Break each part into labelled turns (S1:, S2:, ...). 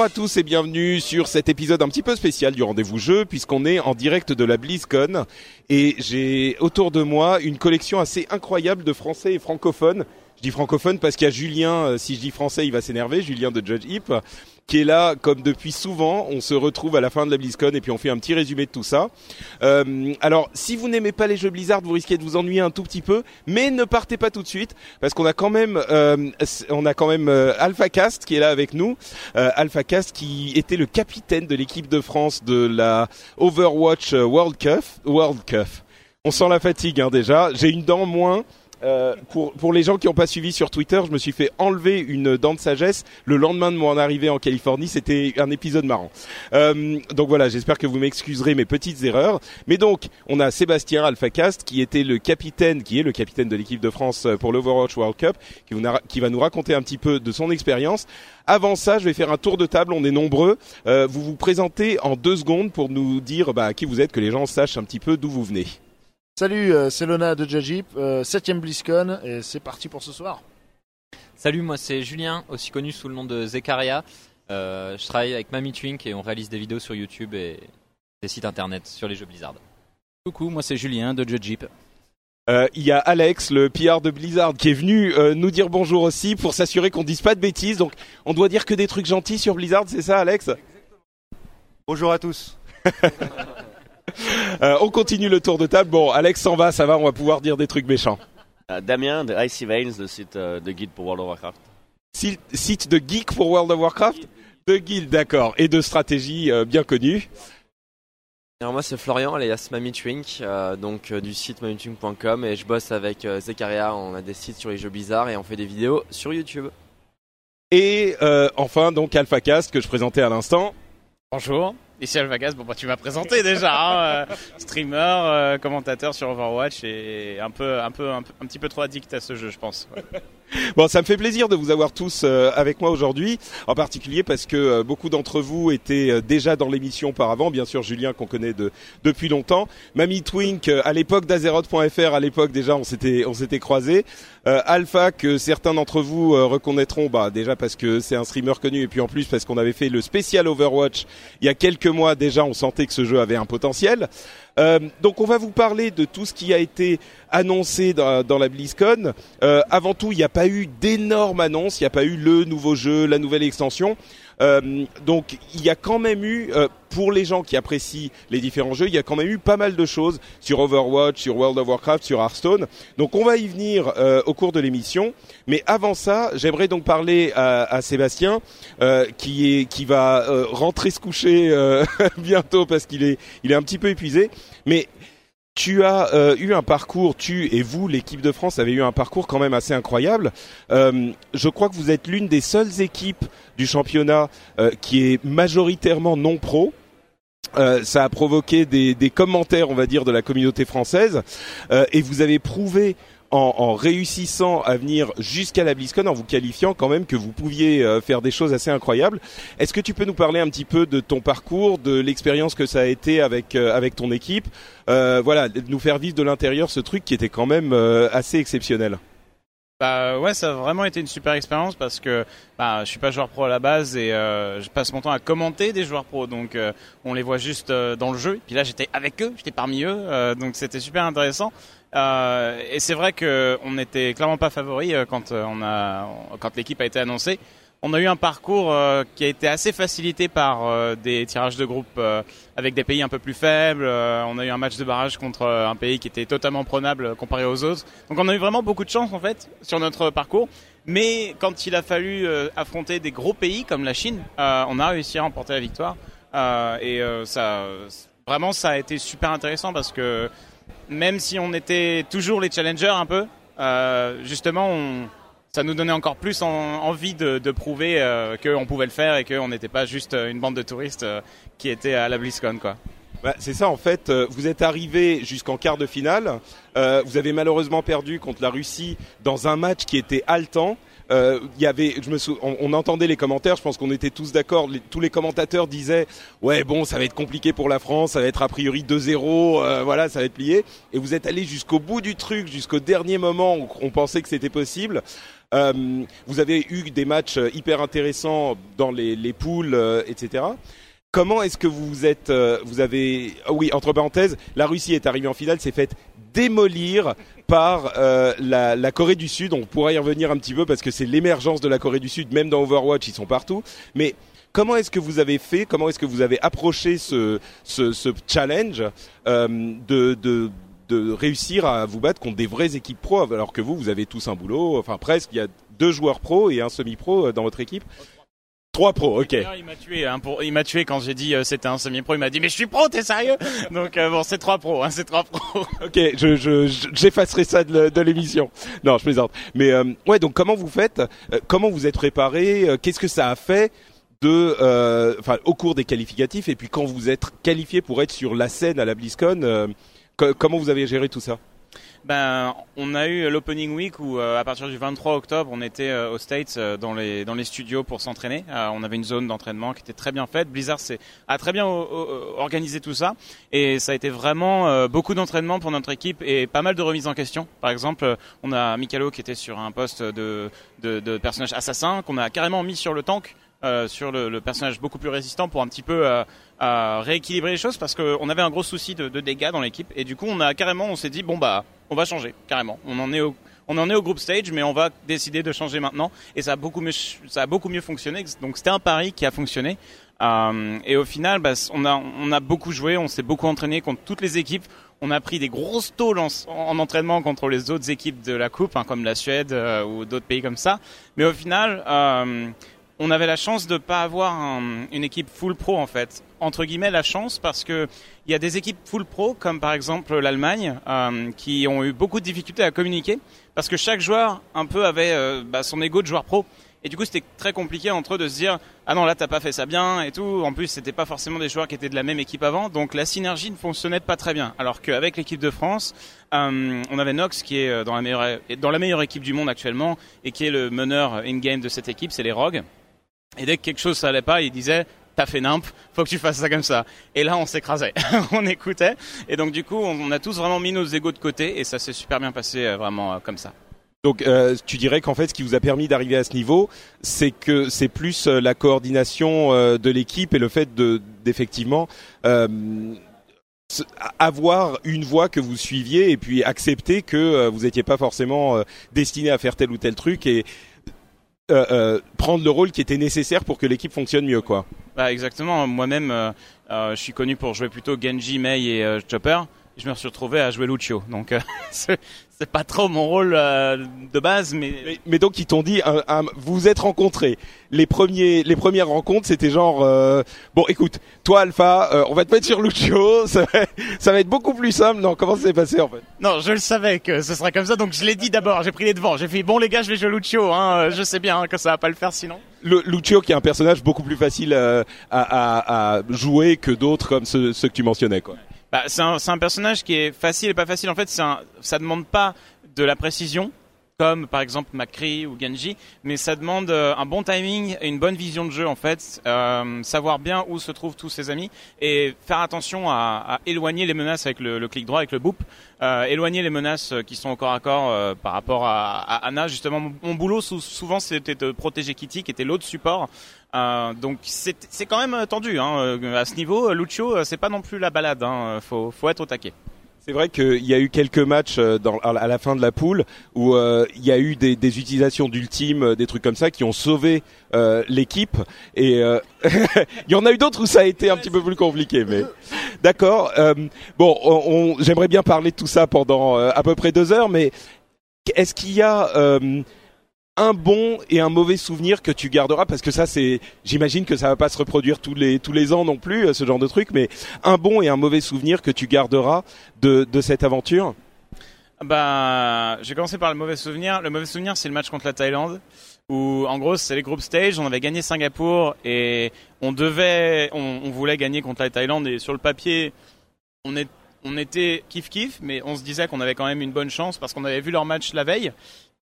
S1: Bonjour à tous et bienvenue sur cet épisode un petit peu spécial du rendez-vous jeu puisqu'on est en direct de la BlizzCon et j'ai autour de moi une collection assez incroyable de français et francophones. Je dis francophone parce qu'il y a Julien, euh, si je dis français il va s'énerver, Julien de Judge Hip, qui est là comme depuis souvent. On se retrouve à la fin de la BlizzCon et puis on fait un petit résumé de tout ça. Euh, alors si vous n'aimez pas les jeux Blizzard, vous risquez de vous ennuyer un tout petit peu, mais ne partez pas tout de suite parce qu'on a quand même, euh, on a quand même euh, AlphaCast qui est là avec nous. Euh, AlphaCast qui était le capitaine de l'équipe de France de la Overwatch World Cup. World Cup. On sent la fatigue hein, déjà. J'ai une dent moins. Euh, pour, pour les gens qui n'ont pas suivi sur Twitter, je me suis fait enlever une dent de sagesse le lendemain de mon arrivée en Californie. C'était un épisode marrant. Euh, donc voilà, j'espère que vous m'excuserez mes petites erreurs. Mais donc, on a Sébastien Alphacast qui était le capitaine, qui est le capitaine de l'équipe de France pour l'Overwatch World Cup, qui va nous raconter un petit peu de son expérience. Avant ça, je vais faire un tour de table. On est nombreux. Euh, vous vous présentez en deux secondes pour nous dire bah, qui vous êtes, que les gens sachent un petit peu d'où vous venez.
S2: Salut, euh, c'est Lona de Jajip, euh, 7ème BlizzCon, et c'est parti pour ce soir.
S3: Salut, moi c'est Julien, aussi connu sous le nom de Zekaria. Euh, je travaille avec Mami Twink et on réalise des vidéos sur YouTube et des sites internet sur les jeux Blizzard.
S4: Coucou, moi c'est Julien de Judge Jeep.
S1: Euh, Il y a Alex, le PR de Blizzard, qui est venu euh, nous dire bonjour aussi pour s'assurer qu'on dise pas de bêtises. Donc, on doit dire que des trucs gentils sur Blizzard, c'est ça, Alex?
S5: Bonjour à tous.
S1: Euh, On continue le tour de table. Bon, Alex s'en va, ça va, on va pouvoir dire des trucs méchants.
S5: Euh, Damien de Icy Veins, le site euh, de guide pour World of Warcraft.
S1: Site, site de geek pour World of Warcraft? De guild, d'accord. Et de stratégie euh, bien connue?
S6: Alors moi c'est Florian alias Mami Twink, euh, donc euh, du site mamitwink.com et je bosse avec euh, Zekaria, on a des sites sur les jeux bizarres et on fait des vidéos sur YouTube.
S1: Et euh, enfin, donc, AlphaCast, que je présentais à l'instant.
S4: Bonjour, ici Alvagas. Bon, bah, tu m'as présenté déjà, hein, euh, streamer, euh, commentateur sur Overwatch et un peu, un peu, un, petit peu trop addict à ce jeu, je pense.
S1: Bon, ça me fait plaisir de vous avoir tous euh, avec moi aujourd'hui, en particulier parce que euh, beaucoup d'entre vous étaient euh, déjà dans l'émission auparavant. Bien sûr, Julien qu'on connaît de, depuis longtemps, Mamie Twink à l'époque d'Azeroth.fr, à l'époque déjà on s'était on s'était croisés. Euh, Alpha que certains d'entre vous reconnaîtront, bah déjà parce que c'est un streamer connu et puis en plus parce qu'on avait fait le spécial Overwatch il y a quelques mois déjà, on sentait que ce jeu avait un potentiel. Euh, donc on va vous parler de tout ce qui a été annoncé dans, la BlizzCon. Euh, avant tout, il n'y a pas eu d'énormes annonces, il n'y a pas eu le nouveau jeu, la nouvelle extension. Euh, donc il y a quand même eu, euh, pour les gens qui apprécient les différents jeux, il y a quand même eu pas mal de choses sur Overwatch, sur World of Warcraft, sur Hearthstone. Donc on va y venir euh, au cours de l'émission. Mais avant ça, j'aimerais donc parler à, Sébastien, qui va rentrer se coucher bientôt parce qu'il est est un petit peu épuisé. Mais tu as euh, eu un parcours, tu et vous, l'équipe de France, avez eu un parcours quand même assez incroyable. Euh, je crois que vous êtes l'une des seules équipes du championnat euh, qui est majoritairement non pro. Ça a provoqué des, commentaires, on va dire, de la communauté française, et vous avez prouvé en, en réussissant à venir jusqu'à la BlizzCon, en vous qualifiant quand même que vous pouviez euh, faire des choses assez incroyables. Est-ce que tu peux nous parler un petit peu de ton parcours, de l'expérience que ça a été avec euh, avec ton équipe, euh, voilà, nous faire vivre de l'intérieur ce truc qui était quand même euh, assez exceptionnel?
S4: Bah ouais, ça a vraiment été une super expérience parce que bah, je suis pas joueur pro à la base et euh, je passe mon temps à commenter des joueurs pro, donc euh, on les voit juste euh, dans le jeu. Et puis là, j'étais avec eux, j'étais parmi eux, euh, donc c'était super intéressant. Euh, et c'est vrai que on n'était clairement pas favori euh, quand euh, on a quand l'équipe a été annoncée. On a eu un parcours euh, qui a été assez facilité par euh, des tirages de groupe euh, avec des pays un peu plus faibles. On a eu un match de barrage contre un pays qui était totalement prenable comparé aux autres. Donc on a eu vraiment beaucoup de chance en fait sur notre parcours. Mais quand il a fallu affronter des gros pays comme la Chine, on a réussi à remporter la victoire. Et ça, vraiment, ça a été super intéressant parce que même si on était toujours les challengers un peu, justement, on, ça nous donnait encore plus en- envie de, de prouver euh, qu'on pouvait le faire et qu'on n'était pas juste euh, une bande de touristes euh, qui étaient à la BlizzCon, quoi.
S1: Bah, c'est ça en fait. euh, Vous êtes arrivé jusqu'en quart de finale. Euh, vous avez malheureusement perdu contre la Russie dans un match qui était haletant. Euh, y avait, je me sou- on, entendait les commentaires. Je pense qu'on était tous d'accord. tous les commentateurs disaient, ouais bon, ça va être compliqué pour la France. Ça va être a priori 2-0. euh, voilà, ça va être plié. Et vous êtes allé jusqu'au bout du truc, jusqu'au dernier moment où on pensait que c'était possible. Euh, vous avez eu des matchs euh, hyper intéressants dans les, les poules, euh, etc. Comment est-ce que vous êtes, vous avez, ah oui, entre parenthèses, la Russie est arrivée en finale, s'est faite démolir par la, Corée du Sud. On pourra y revenir un petit peu parce que c'est l'émergence de la Corée du Sud, même dans Overwatch, ils sont partout. Mais comment est-ce que vous avez fait, comment est-ce que vous avez approché ce, challenge de de réussir à vous battre contre des vraies équipes pro, alors que vous, vous avez tous un boulot, enfin presque, il y a deux joueurs pro et un semi-pro euh, dans votre équipe. Trois pros, ok.
S4: Il m'a tué, hein, pour, il m'a tué quand j'ai dit euh, c'était un semi-pro. Il m'a dit mais je suis pro, t'es sérieux? Donc euh, bon, c'est trois pros, hein, c'est trois pros.
S1: Ok, je, je, je- j'effacerai ça de, l'émission. Non, je plaisante. Mais euh, ouais, donc comment vous faites? Comment vous êtes préparé? Qu'est-ce que ça a fait de, enfin, au cours des qualificatifs? Et puis quand vous êtes qualifié pour être sur la scène à la BlizzCon, co- comment vous avez géré tout ça?
S4: Ben, on a eu l'opening week où, euh, à partir du 23 octobre, on était euh, aux States euh, dans les dans les studios pour s'entraîner. On avait une zone d'entraînement qui était très bien faite. Blizzard a très bien organisé tout ça et ça a été vraiment beaucoup d'entraînement pour notre équipe et pas mal de remises en question. Par exemple, on a Mikalo qui était sur un poste de, de personnage assassin qu'on a carrément mis sur le tank. Euh, sur le, le personnage beaucoup plus résistant pour un petit peu euh, rééquilibrer les choses parce qu'on avait un gros souci de, de dégâts dans l'équipe et du coup on a carrément on s'est dit bon bah on va changer carrément. On en est au on en est au group stage, mais on va décider de changer maintenant. Et ça a beaucoup mieux, ça a beaucoup mieux fonctionné. Donc c'était un pari qui a fonctionné. Euh, et au final, bah, on a, on a beaucoup joué, on s'est beaucoup entraîné contre toutes les équipes. On a pris des grosses tôles en, en entraînement contre les autres équipes de la coupe, hein, comme la Suède euh, ou d'autres pays comme ça. Mais au final, euh, on avait la chance de pas avoir un- une équipe full pro en fait. Entre guillemets la chance parce que il y a des équipes full pro comme par exemple l'Allemagne euh, qui ont eu beaucoup de difficultés à communiquer parce que chaque joueur un peu avait euh, bah, son ego de joueur pro et du coup c'était très compliqué entre eux de se dire ah non là t'as pas fait ça bien et tout. En plus c'était pas forcément des joueurs qui étaient de la même équipe avant donc la synergie ne fonctionnait pas très bien. Alors qu'avec l'équipe de France euh, on avait Nox qui est dans la meilleure dans la meilleure équipe du monde actuellement et qui est le meneur in-game de cette équipe c'est les Rogues. Et dès que quelque chose ça allait pas, il disait t'as fait nimp, faut que tu fasses ça comme ça. Et là on s'écrasait, on écoutait. Et donc du coup on a tous vraiment mis nos égos de côté et ça s'est super bien passé euh, vraiment euh, comme ça.
S1: Donc, euh, tu dirais qu'en fait, ce qui vous a permis d'arriver à ce niveau, c'est que c'est plus euh, la coordination de l'équipe et le fait de d'effectivement avoir une voie que vous suiviez et puis accepter que vous n'étiez pas forcément destiné à faire tel ou tel truc et euh, euh, prendre le rôle qui était nécessaire pour que l'équipe fonctionne mieux, quoi.
S4: Bah exactement, moi-même euh, je suis connu pour jouer plutôt Genji, Mei et Chopper. Je me suis retrouvé à jouer Lucio, donc c'est pas trop mon rôle euh, de base, mais
S1: Mais, mais donc ils t'ont dit, un- un- vous vous êtes rencontrés. Les premiers, les premières rencontres, c'était genre, euh, bon, écoute, toi Alpha, euh, on va te mettre sur Lucio, ça va, ça va être beaucoup plus simple. Non, comment ça s'est passé en fait?
S4: Non, je le savais que ce serait comme ça, donc je l'ai dit d'abord. J'ai pris les devants. J'ai fait bon les gars, je vais jouer Lucio. Hein. euh, Je sais bien hein, que ça va pas le faire sinon.
S1: Le Lucio qui est un personnage beaucoup plus facile euh, à, à- à jouer que d'autres comme ceux, ceux que tu mentionnais, quoi.
S4: Bah, c'est un, un personnage qui est facile et pas facile. En fait, un, ça demande pas de la précision comme par exemple McCree ou Genji, mais ça demande euh, un bon timing et une bonne vision de jeu en fait, euh, savoir bien où se trouvent tous ses amis et faire attention à, à éloigner les menaces avec le, le, clic droit, avec le boop, euh, éloigner les menaces qui sont corps à corps euh, par rapport à, à, Anna. Justement, mon boulot souvent c'était de protéger Kitty qui était l'autre support. Euh, donc c'est quand même tendu hein. à ce niveau. Lucio, c'est pas non plus la balade. Hein. Faut, faut être au taquet.
S1: C'est vrai qu'il y a eu quelques matchs euh, dans, à la fin de la poule où euh, il y a eu des, des utilisations d'ultime, euh, des trucs comme ça qui ont sauvé euh, l'équipe. Et euh, il y en a eu d'autres où ça a été un petit peu plus compliqué. Mais d'accord. bon, on, on, j'aimerais bien parler de tout ça pendant à peu près deux heures, mais est-ce qu'il y a un bon et un mauvais souvenir que tu garderas parce que ça c'est j'imagine que ça va pas se reproduire tous les ans non plus euh, ce genre de truc mais un bon et un mauvais souvenir que tu garderas de cette aventure?
S4: Bah, j'ai commencé par le mauvais souvenir. Le mauvais souvenir, c'est le match contre la Thaïlande, où en gros, c'est les groupes stage. On avait gagné Singapour et on devait, on, voulait gagner contre la Thaïlande et sur le papier, on on était kiff kiff, mais on se disait qu'on avait quand même une bonne chance parce qu'on avait vu leur match la veille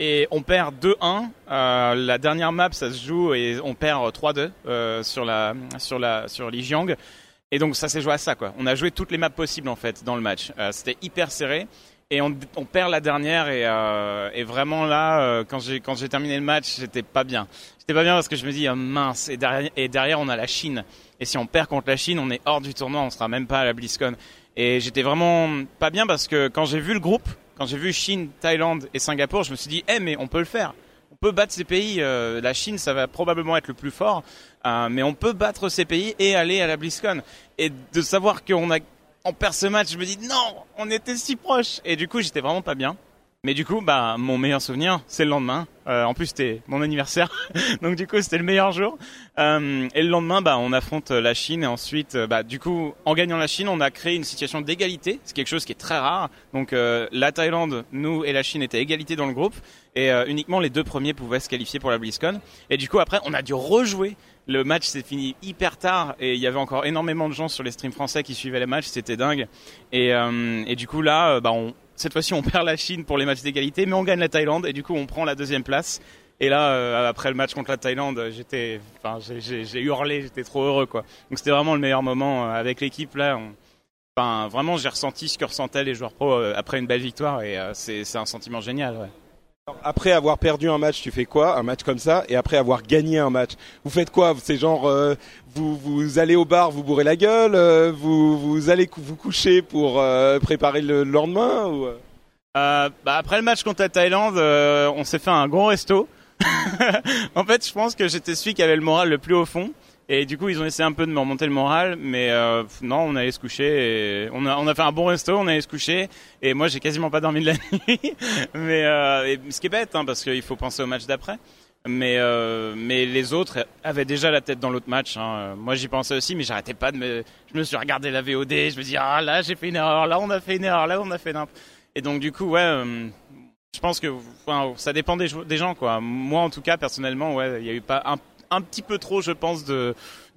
S4: et on perd 2-1. Euh, la dernière map, ça se joue et on perd 3-2 euh, sur la sur la sur Lijiang. Et donc ça s'est joué à ça quoi. On a joué toutes les maps possibles en fait dans le match. Euh, C'était hyper serré et on, on, perd la dernière et, euh, et vraiment là euh, quand j'ai quand j'ai terminé le match, j'étais pas bien. J'étais pas bien parce que je me dis oh, mince et derrière et derrière on a la Chine et si on perd contre la Chine, on est hors du tournoi, on sera même pas à la BlizzCon. Et j'étais vraiment pas bien parce que quand j'ai vu le groupe quand j'ai vu Chine, Thaïlande et Singapour, je me suis dit, eh mais on peut le faire. On peut battre ces pays. Euh, la Chine, ça va probablement être le plus fort, euh, mais on peut battre ces pays et aller à la BlizzCon. Et de savoir qu'on a on perd ce match, je me dis non, on était si proche. Et du coup, j'étais vraiment pas bien. Mais du coup, bah, mon meilleur souvenir, c'est le lendemain. Euh, en plus, c'était mon anniversaire, donc du coup, c'était le meilleur jour. Euh, et le lendemain, bah, on affronte la Chine et ensuite, euh, bah, du coup, en gagnant la Chine, on a créé une situation d'égalité. C'est quelque chose qui est très rare. Donc, la Thaïlande, nous et la Chine étaient égalité dans le groupe et uniquement les deux premiers pouvaient se qualifier pour la BlizzCon. Et du coup, après, on a dû rejouer. Le match s'est fini hyper tard et il y avait encore énormément de gens sur les streams français qui suivaient les matchs. C'était dingue. Et, et du coup, là, bah, on cette fois-ci, on perd la Chine pour les matchs d'égalité, mais on gagne la Thaïlande et du coup, on prend la deuxième place. Et là, euh, après le match contre la Thaïlande, j'étais, j'ai hurlé, j'étais trop heureux, quoi. Donc c'était vraiment le meilleur moment euh, avec l'équipe là. Vraiment, j'ai ressenti ce que ressentaient les joueurs pro euh, après une belle victoire et c'est un sentiment génial. Ouais.
S1: Après avoir perdu un match, tu fais quoi Un match comme ça Et après avoir gagné un match, vous faites quoi C'est genre, euh, vous, vous allez au bar, vous bourrez la gueule, euh, vous, vous allez vous coucher pour euh, préparer le lendemain ou...
S4: bah Après le match contre la Thaïlande, on s'est fait un gros resto. en fait, je pense que j'étais celui qui avait le moral le plus au fond. Et du coup, ils ont essayé un peu de me remonter le moral, mais euh, non, on allait se coucher. On a fait un bon resto, on allait se coucher. Et moi, j'ai quasiment pas dormi de la nuit. mais euh, ce qui est bête, hein, parce qu'il faut penser au match d'après. Mais euh, mais les autres avaient déjà la tête dans l'autre match. Hein. Moi, j'y pensais aussi, mais j'arrêtais pas de me. Je me suis regardé la VOD. Je me dis ah là, j'ai fait une erreur. Là, on a fait une erreur. Là, on a fait n'importe. Et donc du coup, ouais. Je pense que ça dépend des, des gens quoi. Moi en tout cas personnellement ouais, il y a eu pas un un petit peu trop, je pense, de,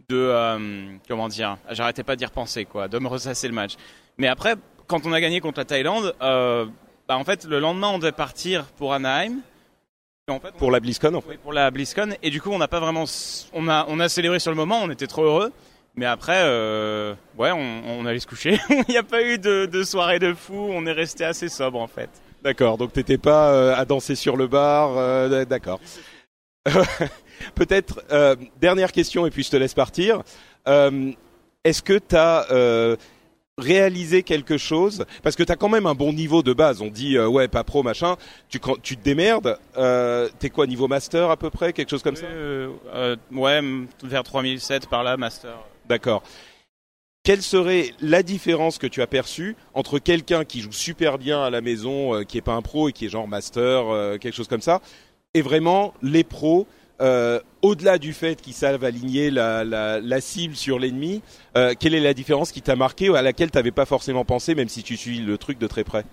S4: de euh, comment dire, j'arrêtais pas d'y repenser, quoi, de me ressasser le match. Mais après, quand on a gagné contre la Thaïlande, euh, bah en fait, le lendemain, on devait partir pour Anaheim.
S1: En fait, pour la BlizzCon, en fait.
S4: Oui, pour la BlizzCon. Et du coup, on n'a pas vraiment, on a, on a célébré sur le moment, on était trop heureux. Mais après, euh, ouais, on, on allait se coucher. Il n'y a pas eu de, de soirée de fou. On est resté assez sobre, en fait.
S1: D'accord. Donc t'étais pas euh, à danser sur le bar. Euh, D'accord. Peut-être euh, dernière question et puis je te laisse partir. Euh, Est-ce que tu as euh, réalisé quelque chose? Parce que tu as quand même un bon niveau de base. On dit ouais pas pro machin. Tu tu te démerdes. T'es quoi niveau master à peu près? Quelque chose comme ça?
S4: Ouais vers 3007 par là master.
S1: D'accord. Quelle serait la différence que tu as perçue entre quelqu'un qui joue super bien à la maison, qui est pas un pro et qui est genre master, quelque chose comme ça, et vraiment les pros euh, au-delà du fait qu'ils savent aligner la, cible sur l'ennemi, euh, quelle est la différence qui t'a marqué ou à laquelle tu n'avais pas forcément pensé, même si tu suis le truc de très près?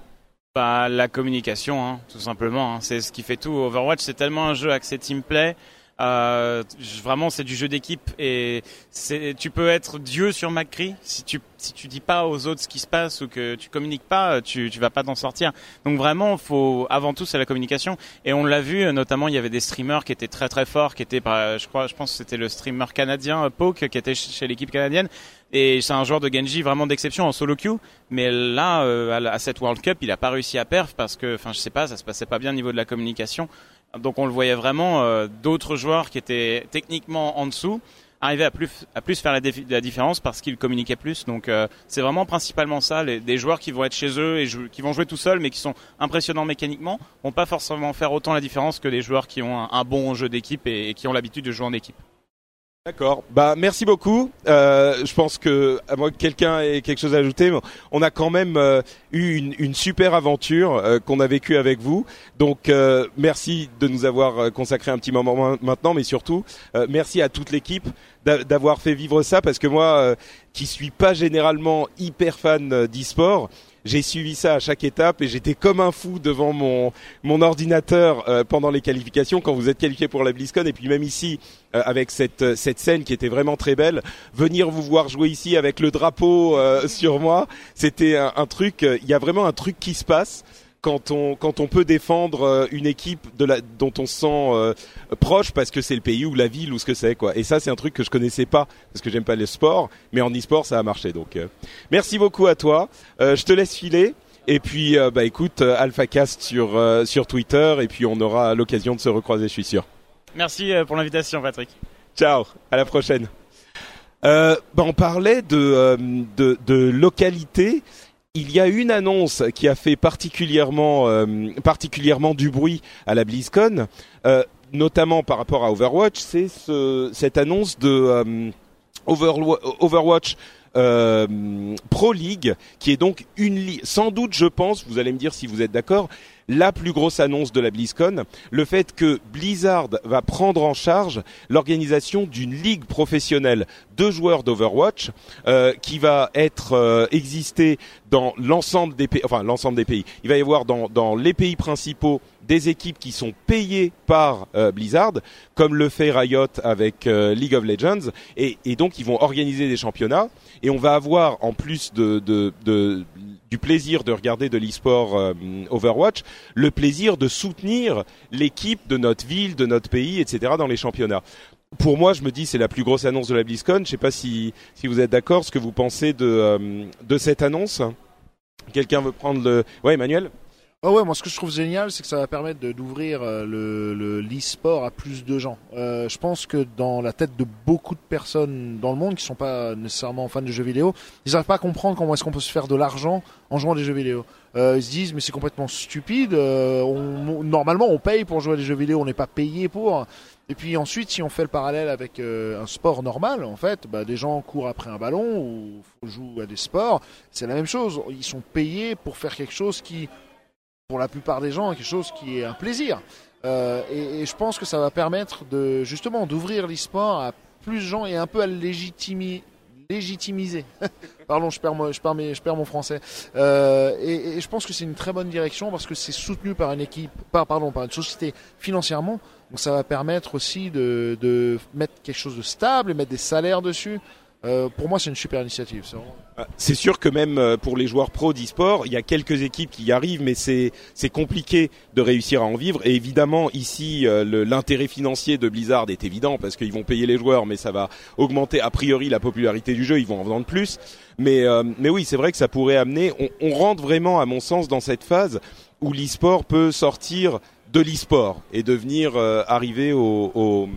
S4: Bah, La communication, hein, tout simplement. Hein. C'est ce qui fait tout. Overwatch, c'est tellement un jeu axé team play. Euh, vraiment, c'est du jeu d'équipe et tu peux être Dieu sur McCree si tu si tu dis pas aux autres ce qui se passe ou que tu communiques pas, tu tu vas pas t'en sortir. Donc vraiment, faut avant tout c'est la communication. Et on l'a vu notamment il y avait des streamers qui étaient très très forts, qui étaient je crois je pense que c'était le streamer canadien euh, Poke qui était chez l'équipe canadienne. Et c'est un joueur de Genji vraiment d'exception en solo queue. Mais là euh, à cette World Cup il a pas réussi à perf parce que enfin je sais pas ça se passait pas bien au niveau de la communication donc on le voyait vraiment, euh, d'autres joueurs qui étaient techniquement en dessous arrivaient à plus, faire la, différence parce qu'ils communiquaient plus. Donc euh, c'est vraiment principalement ça, des joueurs qui vont être chez eux et qui vont jouer tout seuls mais qui sont impressionnants mécaniquement, vont pas forcément faire autant la différence que les joueurs qui ont un, bon jeu d'équipe et qui ont l'habitude de jouer en équipe.
S1: D'accord. Bah merci beaucoup. Euh, je pense que à moins que quelqu'un ait quelque chose à ajouter, on a quand même euh, eu une, une, super aventure euh, qu'on a vécue avec vous. Donc euh, merci de nous avoir consacré un petit moment maintenant, mais surtout merci à toute l'équipe d'avoir fait vivre ça parce que moi, qui suis pas généralement hyper fan d'e-sport, j'ai suivi ça à chaque étape et j'étais comme un fou devant mon mon ordinateur euh, pendant les qualifications quand vous êtes qualifié pour la BlizzCon et puis même ici euh, avec cette euh, cette scène qui était vraiment très belle, venir vous voir jouer ici avec le drapeau sur moi, c'était un, un, truc. Il y a vraiment un truc qui se passe quand on quand on peut défendre euh, une équipe de la dont on se sent euh, proche parce que c'est le pays ou la ville ou ce que c'est quoi. Et ça c'est un truc que je connaissais pas parce que j'aime pas le sport, mais en e-sport ça a marché. Donc euh, merci beaucoup à toi. je te laisse filer. Et puis bah écoute AlphaCast sur sur Twitter et puis on aura l'occasion de se recroiser, je suis sûr.
S4: Merci pour l'invitation Patrick.
S1: Ciao, à la prochaine. Euh, bah on parlait de, de, de localité il y a une annonce qui a fait particulièrement, euh, du bruit à la BlizzCon, euh, notamment par rapport à Overwatch, c'est ce, cette annonce de euh, Overwatch Pro League, qui est donc une ligue, sans doute, je pense, vous allez me dire si vous êtes d'accord, la plus grosse annonce de la BlizzCon, le fait que Blizzard va prendre en charge l'organisation d'une ligue professionnelle de joueurs d'Overwatch euh, qui va être euh, exister dans l'ensemble des pays, enfin l'ensemble des pays. Il va y avoir dans, dans les pays principaux des équipes qui sont payées par euh, Blizzard, comme le fait Riot avec euh, League of Legends, et, et, donc ils vont organiser des championnats, et on va avoir en plus de, de, de du plaisir de regarder de l'e-sport euh, Overwatch, le plaisir de soutenir l'équipe de notre ville, de notre pays, etc. dans les championnats. Pour moi, je me dis c'est la plus grosse annonce de la BlizzCon. Je sais pas si, si vous êtes d'accord, ce que vous pensez de, euh, de cette annonce. Quelqu'un veut prendre le... Ouais, Emmanuel?
S2: Oh ouais, moi ce que je trouve génial, c'est que ça va permettre d'ouvrir euh, le l'e-sport à plus de gens. Euh, je pense que dans la tête de beaucoup de personnes dans le monde qui sont pas nécessairement fans de jeux vidéo, ils n'arrivent pas à comprendre comment est-ce qu'on peut se faire de l'argent en jouant à des jeux vidéo. Euh, ils se disent mais c'est complètement stupide. Normalement on paye pour jouer à des jeux vidéo, on n'est pas payé pour. Et puis ensuite, si on fait le parallèle avec un sport normal, en fait, bah, des gens courent après un ballon ou jouent à des sports, c'est la même chose. Ils sont payés pour faire quelque chose qui pour la plupart des gens quelque chose qui est un plaisir. Euh, et, je pense que ça va permettre de justement d'ouvrir l'e-sport à plus de gens et un peu à légitimiser. légitimiser. Pardon, je perds, mon français. Euh, et, je pense que c'est une très bonne direction parce que c'est soutenu par une équipe, par, pardon, par une société financièrement. Donc ça va permettre aussi de, de mettre quelque chose de stable et mettre des salaires dessus. Euh, pour moi, c'est une super initiative.
S1: C'est ah, sûr que même euh, pour les joueurs pro d'e-sport, il y a quelques équipes qui y arrivent, mais c'est c'est compliqué de réussir à en vivre. Et évidemment, ici, euh, l'intérêt financier de Blizzard est évident parce qu'ils vont payer les joueurs, mais ça va augmenter a priori la popularité du jeu. Ils vont en vendre plus. Mais mais oui, c'est vrai que ça pourrait amener. On, rentre vraiment, à mon sens, dans cette phase où l'e-sport peut sortir de l'e-sport et devenir arriver au, au,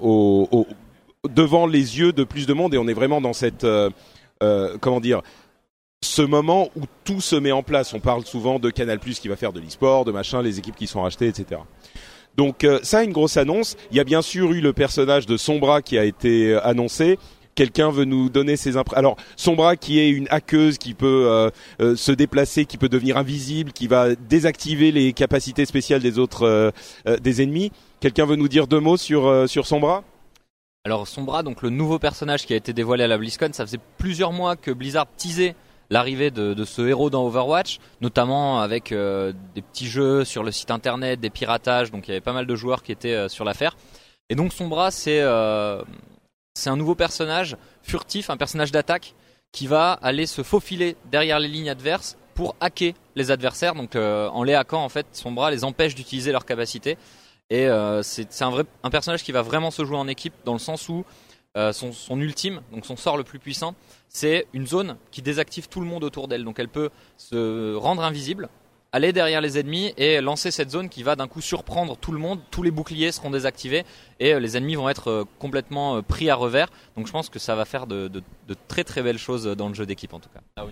S1: au, au devant les yeux de plus de monde et on est vraiment dans cette euh, euh, comment dire ce moment où tout se met en place. On parle souvent de Canal Plus qui va faire de l'e-sport, de machin, les équipes qui sont rachetées, etc. Donc euh, ça, une grosse annonce. Il y a bien sûr eu le personnage de Sombra qui a été annoncé. Quelqu'un veut nous donner ses impressions. Alors Sombra qui est une hackeuse qui peut se déplacer, qui peut devenir invisible, qui va désactiver les capacités spéciales des autres des ennemis. Quelqu'un veut nous dire deux mots sur sur Sombra?
S3: Alors Sombra, donc le nouveau personnage qui a été dévoilé à la BlizzCon, ça faisait plusieurs mois que Blizzard teasait l'arrivée de, ce héros dans Overwatch, notamment avec euh, des petits jeux sur le site internet, des piratages, donc il y avait pas mal de joueurs qui étaient euh, sur l'affaire. Et donc Sombra, euh, c'est un nouveau personnage furtif, un personnage d'attaque qui va aller se faufiler derrière les lignes adverses pour hacker les adversaires. Donc en les hackant, en fait, Sombra les empêche d'utiliser leurs capacités. Et euh, c'est un un personnage qui va vraiment se jouer en équipe dans le sens où euh, son, ultime, donc son sort le plus puissant, c'est une zone qui désactive tout le monde autour d'elle. Donc elle peut se rendre invisible, aller derrière les ennemis et lancer cette zone qui va d'un coup surprendre tout le monde. Tous les boucliers seront désactivés et euh, les ennemis vont être complètement pris à revers. Donc je pense que ça va faire de, très très belles choses dans le jeu d'équipe en tout cas.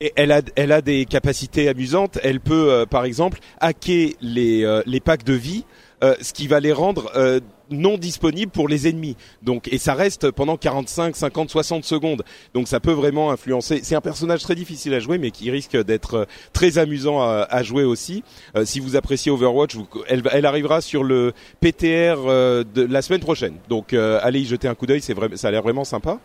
S1: Et elle a, elle a des capacités amusantes. Elle peut, par exemple, hacker les, les packs de vie, euh, ce qui va les rendre euh, non disponibles pour les ennemis. Donc, et ça reste pendant 45, 50, 60 secondes. Donc, ça peut vraiment influencer. C'est un personnage très difficile à jouer, mais qui risque d'être euh, très amusant à, à jouer aussi. Euh, si vous appréciez Overwatch, elle, elle arrivera sur le PTR euh, de la semaine prochaine. Donc, allez y jeter un coup d'œil. C'est ça a l'air vraiment sympa.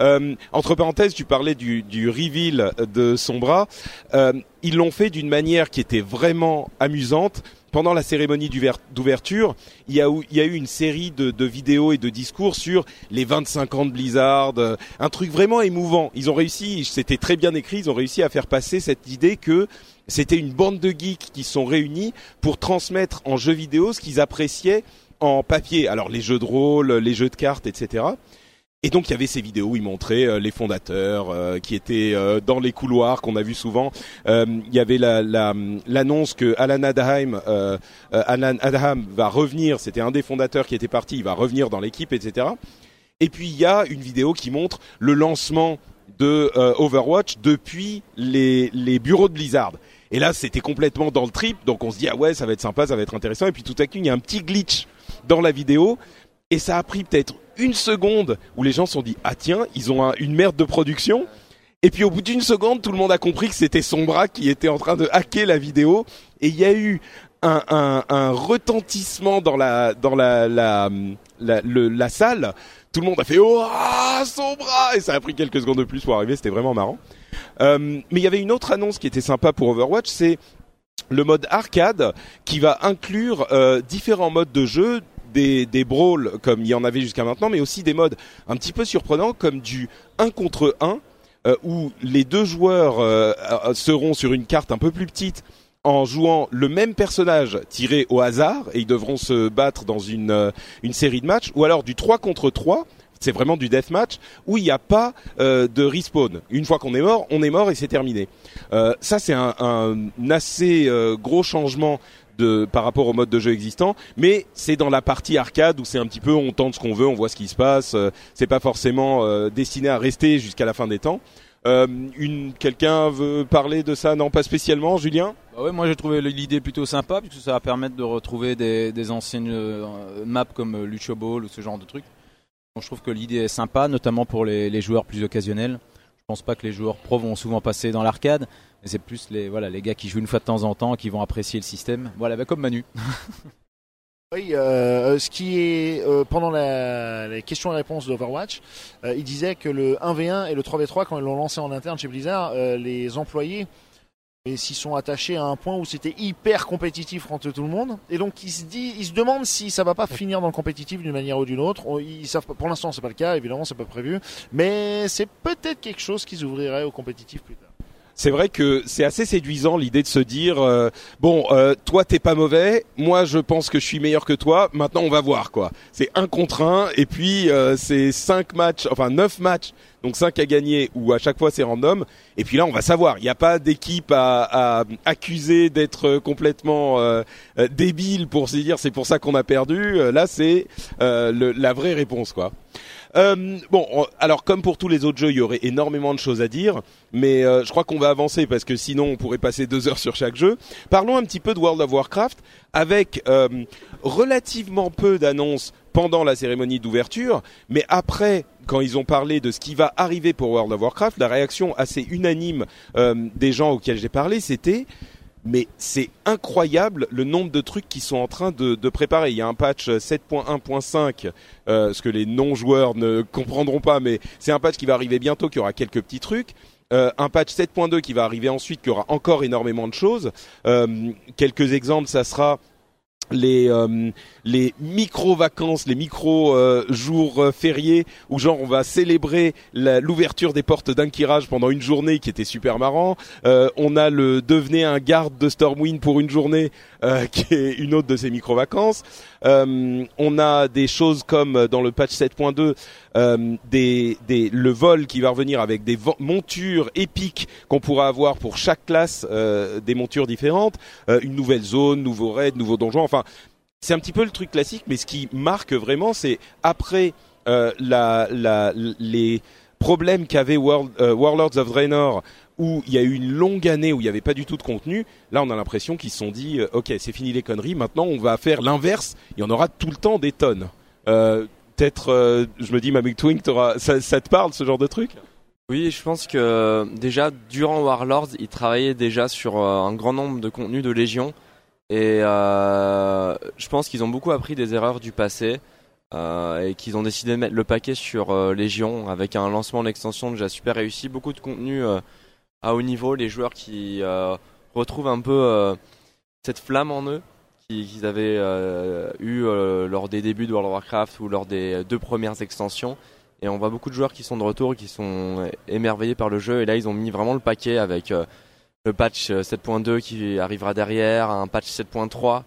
S1: Euh, entre parenthèses, tu parlais du, du reveal de son bras. Euh, ils l'ont fait d'une manière qui était vraiment amusante. Pendant la cérémonie d'ouver- d'ouverture, il y, a eu, une série de, vidéos et de discours sur les 25 ans de Blizzard, euh, un truc vraiment émouvant. Ils ont réussi, c'était très bien écrit, ils ont réussi à faire passer cette idée que c'était une bande de geeks qui sont réunis pour transmettre en jeux vidéo ce qu'ils appréciaient en papier. Alors les jeux de rôle, les jeux de cartes, etc. Et donc il y avait ces vidéos où ils montraient euh, les fondateurs euh, qui étaient euh, dans les couloirs qu'on a vu souvent. Il y avait la- la- l'annonce que Alan Adham, Alan Adham va revenir. C'était un des fondateurs qui était parti. Il va revenir dans l'équipe, etc. Et puis il y a une vidéo qui montre le lancement de Overwatch depuis les bureaux de Blizzard. Et là, c'était complètement dans le trip, donc on se dit ah ouais, ça va être sympa, ça va être intéressant. Et puis tout à coup, il y a un petit glitch dans la vidéo, et ça a pris peut-être une seconde où les gens se sont dit ah tiens, ils ont un- une merde de production. Et puis au bout d'une seconde, tout le monde a compris que c'était son bras qui était en train de hacker la vidéo, et il y a eu un, retentissement dans la dans la la salle. Tout le monde a fait oh ah, son bras et ça a pris quelques secondes de plus pour arriver. C'était vraiment marrant. Euh, mais il y avait une autre annonce qui était sympa pour Overwatch, c'est le mode arcade qui va inclure euh, différents modes de jeu, des, des brawls comme il y en avait jusqu'à maintenant, mais aussi des modes un petit peu surprenants comme du 1 contre 1 euh, où les deux joueurs euh, euh, seront sur une carte un peu plus petite en jouant le même personnage tiré au hasard et ils devront se battre dans une, une série de matchs ou alors du 3 contre 3 c'est vraiment du deathmatch où il n'y a pas de respawn. Une fois qu'on est mort, on est mort et c'est terminé. Ça c'est un, assez gros changement de, par rapport au mode de jeu existant, mais c'est dans la partie arcade où c'est un petit peu on tente ce qu'on veut, on voit ce qui se passe. euh, c'est pas forcément euh, destiné à rester jusqu'à la fin des temps. Euh, une quelqu'un veut parler de ça? Non, pas spécialement, Julien?
S7: Bah ouais, moi j'ai trouvé l'idée plutôt sympa puisque ça va permettre de retrouver des, des anciennes euh, maps comme Lucho Ball ou ce genre de trucs. Je trouve que l'idée est sympa, notamment pour les, les joueurs plus occasionnels. Je pense pas que les joueurs pros vont souvent passer dans l'arcade, c'est plus les voilà les gars qui jouent une fois de temps en temps qui vont apprécier le système. Voilà, bah, comme Manu.
S2: Oui, euh, ce qui est euh, pendant la, les questions et réponses d'Overwatch, euh, il disait que le 1v1 et le 3v3 quand ils l'ont lancé en interne chez Blizzard, les employés s'y sont attachés à un point où c'était hyper compétitif entre tout le monde et donc ils se dit ils se demandent si ça va pas finir dans le compétitif d'une manière ou d'une autre ils savent pour l'instant c'est pas le cas évidemment c'est pas prévu mais c'est peut-être quelque chose qui s'ouvrirait au compétitif plus tard
S1: C'est vrai que c'est assez séduisant l'idée de se dire euh, bon, euh, toi t'es pas mauvais, moi je pense que je suis meilleur que toi. Maintenant on va voir quoi. C'est un contre un et puis euh, c'est cinq matchs, enfin neuf matchs, donc cinq à gagner ou à chaque fois c'est random. Et puis là on va savoir. Il n'y a pas d'équipe à, à accuser d'être complètement euh, euh, débile pour se dire c'est pour ça qu'on a perdu. Euh, Là c'est la vraie réponse quoi. Euh, bon, on- alors comme pour tous les autres jeux, il y aurait énormément de choses à dire, mais euh, je crois qu'on va avancer parce que sinon on pourrait passer deux heures sur chaque jeu. Parlons un petit peu de World of Warcraft avec euh, relativement peu d'annonces pendant la cérémonie d'ouverture, mais après, quand ils ont parlé de ce qui va arriver pour World of Warcraft, la réaction assez unanime euh, des gens auxquels j'ai parlé, c'était mais c'est incroyable le nombre de trucs qui sont en train de, de préparer. Il y a un patch 7.1.5, euh, ce que les non-joueurs ne comprendront pas, mais c'est un patch qui va arriver bientôt, qui aura quelques petits trucs. Euh, un patch 7.2 qui va arriver ensuite, qui aura encore énormément de choses. Euh, quelques exemples, ça sera les euh, les micro vacances, les micro euh, jours euh, fériés où genre on va célébrer l'ouverture des portes d'un Kirage pendant une journée qui était super marrant. Euh, on a le devenez un garde de Stormwind pour une journée euh, qui est une autre de ces micro vacances. On a des choses comme dans le patch 7.2 euh, le vol qui va revenir avec des montures épiques qu'on pourra avoir pour chaque classe, euh, des montures différentes, euh, une nouvelle zone, nouveau raid, nouveau donjon. Enfin, c'est un petit peu le truc classique, mais ce qui marque vraiment, c'est après les problèmes qu'avait World- Warlords of Draenor, où il y a eu une longue année où il n'y avait pas du tout de contenu. Là, on a l'impression qu'ils se sont dit, ok, c'est fini les conneries. Maintenant, on va faire l'inverse. Il y en aura tout le temps des tonnes. Peut-être, euh, je me dis, Mamie Twink, ça, ça te parle ce genre de truc?
S6: Oui, je pense que déjà durant Warlords, ils travaillaient déjà sur euh, un grand nombre de contenus de Légion. Et euh, je pense qu'ils ont beaucoup appris des erreurs du passé euh, et qu'ils ont décidé de mettre le paquet sur euh, Légion avec un lancement d'extension déjà super réussi, beaucoup de contenu euh, à haut niveau, les joueurs qui euh, retrouvent un peu euh, cette flamme en eux qu'ils avaient euh, eu euh, lors des débuts de World of Warcraft ou lors des deux premières extensions. Et on voit beaucoup de joueurs qui sont de retour, qui sont émerveillés par le jeu. Et là, ils ont mis vraiment le paquet avec euh, le patch euh, 7.2 qui arrivera derrière, un patch 7.3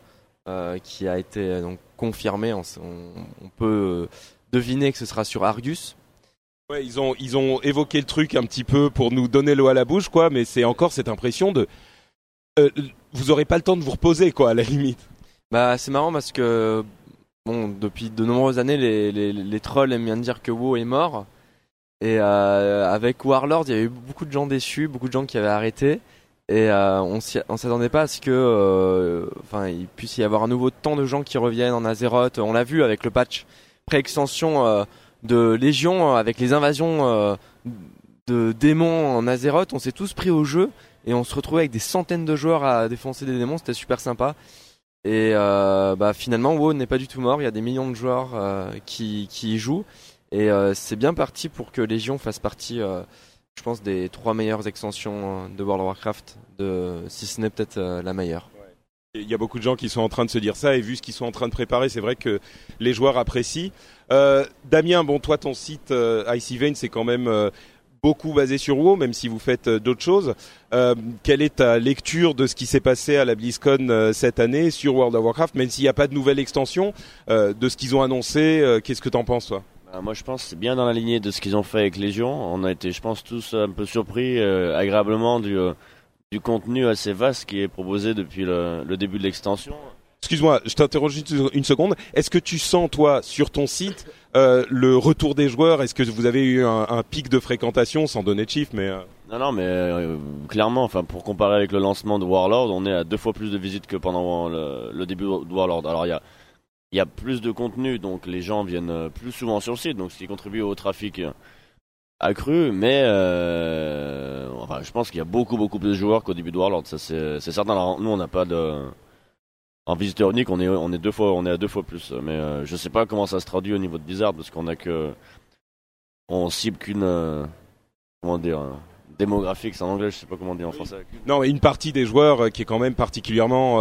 S6: euh, qui a été confirmé. On, peut deviner que ce sera sur Argus.
S1: Ils ont ils ont évoqué le truc un petit peu pour nous donner l'eau à la bouche, quoi. Mais c'est encore cette impression de vous aurez pas le temps de vous reposer, quoi, à la limite.
S6: Bah, c'est marrant parce que bon, depuis de nombreuses années, les, les, les trolls aiment bien dire que WoW est mort. Et euh, avec Warlord, il y a eu beaucoup de gens déçus, beaucoup de gens qui avaient arrêté. Et euh, on s'attendait pas à ce que, euh, enfin, il puisse y avoir à nouveau tant de gens qui reviennent en Azeroth. On l'a vu avec le patch pré-extension euh, de Légion, euh, avec les invasions de démons en Azeroth. On s'est tous pris au jeu et on se retrouvait avec des centaines de joueurs à défoncer des démons. C'était super sympa. Et euh, bah, finalement, WoW n'est pas du tout mort. Il y a des millions de joueurs euh, qui, qui y jouent. Et euh, c'est bien parti pour que Légion fasse partie, je pense, des trois meilleures extensions de World of Warcraft, de, si ce n'est peut-être la meilleure.
S1: Il y a beaucoup de gens qui sont en train de se dire ça et vu ce qu'ils sont en train de préparer, c'est vrai que les joueurs apprécient. Damien, bon, toi, ton site euh, Icy Vein, c'est quand même beaucoup basé sur WoW, même si vous faites euh, d'autres choses. Euh, quelle est ta lecture de ce qui s'est passé à la BlizzCon euh, cette année sur World of Warcraft, même s'il n'y a pas de nouvelle extension, euh, de ce qu'ils ont annoncé Qu'est-ce que t'en penses, toi?
S5: Bah, moi, je pense c'est bien dans la lignée de ce qu'ils ont fait avec Légion. On a été, je pense, tous un peu surpris agréablement du, du contenu assez vaste qui est proposé depuis le début de l'extension.
S1: Excuse-moi, je t'interroge une seconde. Est-ce que tu sens, toi, sur ton site, euh, le retour des joueurs? Est-ce que vous avez eu un, pic de fréquentation, sans donner de chiffres, mais... euh,
S5: Non, non, mais euh, clairement, enfin, pour comparer avec le lancement de Warlord, on est à deux fois plus de visites que pendant le, le début de Warlord. Alors, il y a, y a plus de contenu, donc les gens viennent euh, plus souvent sur le site, donc ce qui contribue au trafic euh, accru. Mais euh, enfin, je pense qu'il y a beaucoup, beaucoup plus de joueurs qu'au début de Warlord. Ça, c'est certain. Alors, nous, on n'a pas de en visiteur unique, on est, on est deux fois, on est à deux fois plus. Mais euh, je sais pas comment ça se traduit au niveau de Blizzard, parce qu'on a que, on cible qu'une, euh, comment dire, euh, démographique, c'est en anglais, je sais pas comment dire en français.
S1: Non, mais une partie des joueurs euh, qui est quand même particulièrement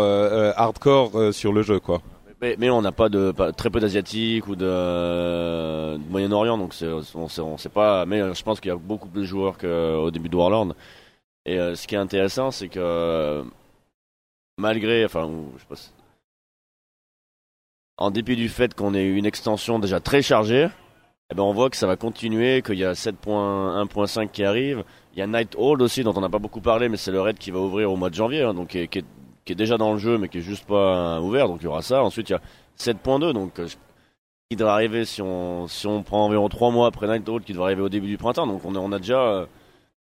S1: hardcore sur le jeu, quoi.
S5: Mais, mais on n'a pas de pas- très peu d'asiatiques ou de, euh, de Moyen-Orient, donc on sait, on sait pas. Mais je pense qu'il y a beaucoup plus de joueurs qu'au début de Warlord. Et euh, ce qui est intéressant, c'est que malgré, enfin, je sais pas, en dépit du fait qu'on ait une extension déjà très chargée, eh ben on voit que ça va continuer, qu'il y a 7.1.5 qui arrive. Il y a Nighthold aussi, dont on n'a pas beaucoup parlé, mais c'est le raid qui va ouvrir au mois de janvier, hein, donc qui est, déjà dans le jeu, mais qui est juste pas euh, ouvert. Donc il y aura ça. Ensuite, il y a 7.2, donc euh, qui devrait arriver si on, si on prend environ 3 mois après Nighthold, qui devrait arriver au début du printemps. Donc on a, déjà euh,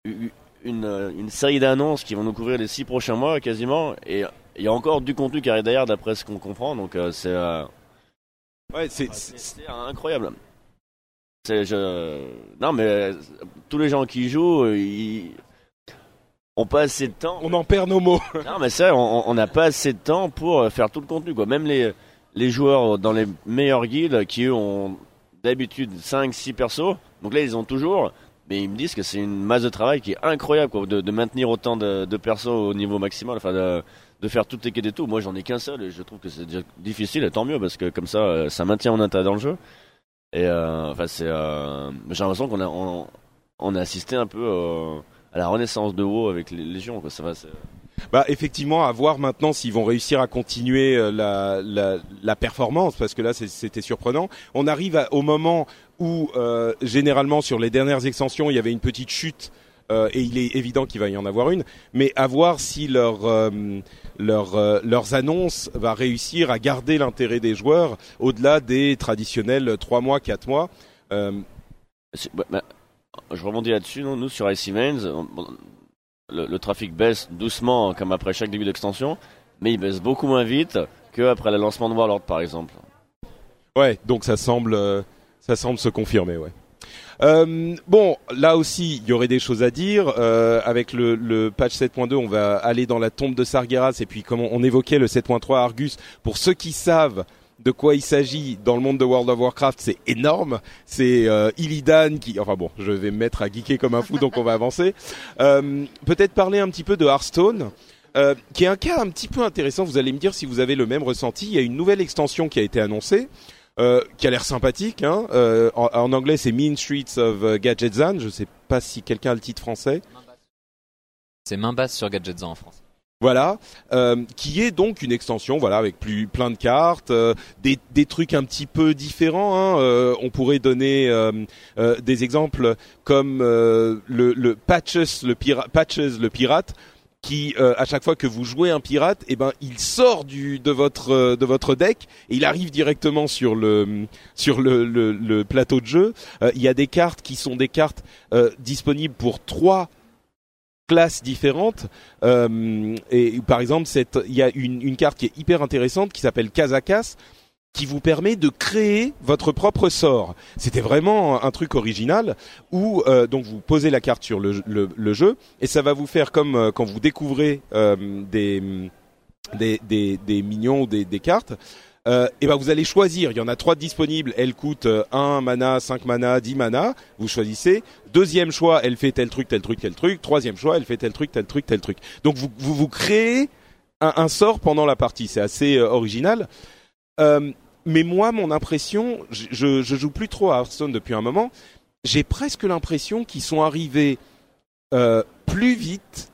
S5: eu- une, une série d'annonces qui vont nous couvrir les 6 prochains mois quasiment. Et il y a encore du contenu qui arrive derrière, d'après ce qu'on comprend. Donc euh, c'est euh,
S1: Ouais, c'est,
S5: c'est- c'est incroyable. Je... Non, mais euh, tous les gens qui jouent, ils ont pas assez de temps.
S1: on en perd nos mots.
S5: Non, mais ça, on on n'a pas assez de temps pour faire tout le contenu, quoi. Même les, les joueurs dans les meilleures guildes qui, eux, ont d'habitude 5-6 persos, donc là, ils ont toujours, mais ils me disent que c'est une masse de travail qui est incroyable, quoi, de, de maintenir autant de, de persos au niveau maximal, enfin, de, de faire toutes les quêtes et tout. Moi, j'en ai qu'un seul et je trouve que c'est difficile et tant mieux parce que comme ça, euh, ça maintient mon intérêt dans le jeu. Et euh, enfin, c'est, euh, j'ai l'impression qu'on a, on, on a assisté un peu à la renaissance de WoW avec les Légions. Quoi. Ça va,
S1: Bah effectivement, à voir maintenant s'ils vont réussir à continuer euh, la, la, la performance, parce que là c'était surprenant. On arrive au moment où euh, généralement sur les dernières extensions il y avait une petite chute. Euh, et il est évident qu'il va y en avoir une, mais à voir si leur, euh, leur, euh, leurs annonces va réussir à garder l'intérêt des joueurs au-delà des traditionnels 3 mois, 4 mois.
S5: Bah, bah, je rebondis là-dessus. non, Nous, sur Mains, bon, le, le trafic baisse doucement comme après chaque début d'extension, mais il baisse beaucoup moins vite qu'après le lancement de Warlord, par exemple.
S1: Ouais, donc ça semble, ça semble se confirmer, ouais. Euh, bon, là aussi, il y aurait des choses à dire. Euh, avec le, le patch 7.2, on va aller dans la tombe de Sargeras et puis comme on, évoquait le 7.3 Argus, pour ceux qui savent de quoi il s'agit dans le monde de World of Warcraft, c'est énorme. C'est euh, Illidan qui, enfin bon, je vais me mettre à geeker comme un fou, donc on va avancer. Euh, Peut-être parler un petit peu de Hearthstone. euh, qui est un cas un petit peu intéressant. Vous allez me dire si vous avez le même ressenti. Il y a une nouvelle extension qui a été annoncée, euh, qui a l'air sympathique. Hein. Euh, en, en anglais, c'est Mean Streets of euh, Gadgetzan. Je sais pas si quelqu'un a le titre français.
S3: C'est main basse sur Gadgetzan en France.
S1: Voilà, euh, qui est donc une extension, voilà, avec plus plein de cartes, euh, des, des trucs un petit peu différents. Hein. Euh, on pourrait donner des exemples comme le, le Patches, le pira- Patches, le pirate, qui euh, à chaque fois que vous jouez un pirate, eh ben il sort de votre euh, de votre deck et il arrive directement sur le sur le, plateau de jeu. Euh, il y a des cartes qui sont des cartes disponibles pour trois classes différentes. Et par exemple, il y a une, une carte qui est hyper intéressante qui s'appelle Kazakas qui vous permet de créer votre propre sort. C'était vraiment un truc original où euh, donc vous posez la carte sur le, le- le jeu et ça va vous faire comme euh, quand vous découvrez euh, des, des, des, des minions ou des, des cartes. Euh, et ben vous allez choisir. Il y en a trois disponibles. Elles coûtent euh, 1 mana, 5 mana, 10 mana. Vous choisissez. Deuxième choix, elle fait tel truc, tel truc, tel truc. Troisième choix, elle fait tel truc, tel truc, tel truc. Donc vous vous, vous créez un, un sort pendant la partie. C'est assez euh, original. Euh, mais moi, mon impression, je, je, joue plus trop à Hearthstone depuis un moment. J'ai presque l'impression qu'ils sont arrivés euh, plus vite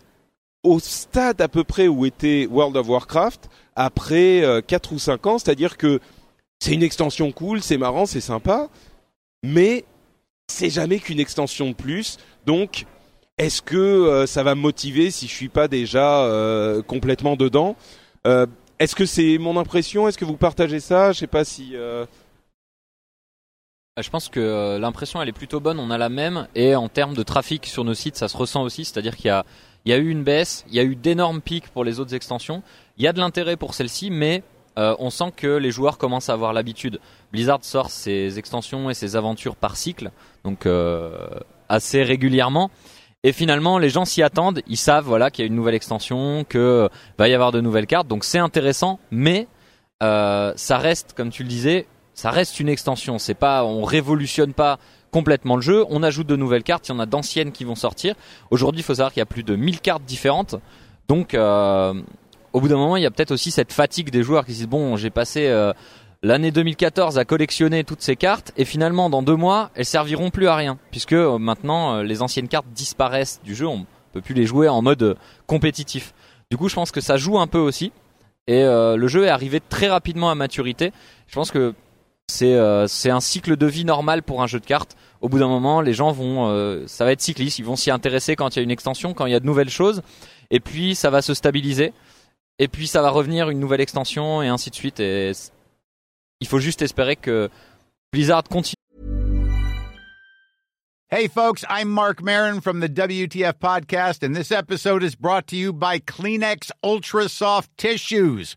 S1: au stade à peu près où était World of Warcraft après euh, 4 ou 5 ans, c'est-à-dire que c'est une extension cool, c'est marrant, c'est sympa, mais c'est jamais qu'une extension de plus. Donc, est-ce que euh, ça va me motiver si je suis pas déjà euh, complètement dedans? Euh, Est-ce que c'est mon impression? Est-ce que vous partagez ça? Je sais pas si. euh,
S3: Euh, Je pense que euh, l'impression elle est plutôt bonne, on a la même. Et en termes de trafic sur nos sites ça se ressent aussi, c'est-à-dire qu'il y a, il y a eu une baisse, il y a eu d'énormes pics pour les autres extensions, il y a de l'intérêt pour celle-ci mais euh, on sent que les joueurs commencent à avoir l'habitude. Blizzard sort ses extensions et ses aventures par cycle, donc euh, assez régulièrement. Et finalement, les gens s'y attendent, ils savent voilà qu'il y a une nouvelle extension, que euh, va y avoir de nouvelles cartes, donc c'est intéressant, mais euh, ça reste, comme tu le disais, ça reste une extension. C'est pas, on révolutionne pas complètement le jeu. On ajoute de nouvelles cartes. Il y en a d'anciennes qui vont sortir. Aujourd'hui, il faut savoir qu'il y a plus de 1000 cartes différentes. Donc, euh, au bout d'un moment, il y a peut-être aussi cette fatigue des joueurs qui se disent bon, j'ai passé l'année 2014 à collectionner toutes ces cartes et finalement, dans deux mois, elles serviront plus à rien puisque euh, maintenant, euh, les anciennes cartes disparaissent du jeu. On peut plus les jouer en mode euh, compétitif. Du coup, je pense que ça joue un peu aussi. Et le jeu est arrivé très rapidement à maturité. Je pense que c'est un cycle de vie normal pour un jeu de cartes. Au bout d'un moment, les gens vont, ça va être cycliste. Ils vont s'y intéresser quand il y a une extension, quand il y a de nouvelles choses, et puis ça va se stabiliser. Et puis ça va revenir une nouvelle extension et ainsi de suite. Il faut juste espérer que Blizzard continue.
S8: Hey, folks, I'm Mark Marin from the WTF Podcast, and this episode is brought to you by Kleenex Ultra Soft Tissues,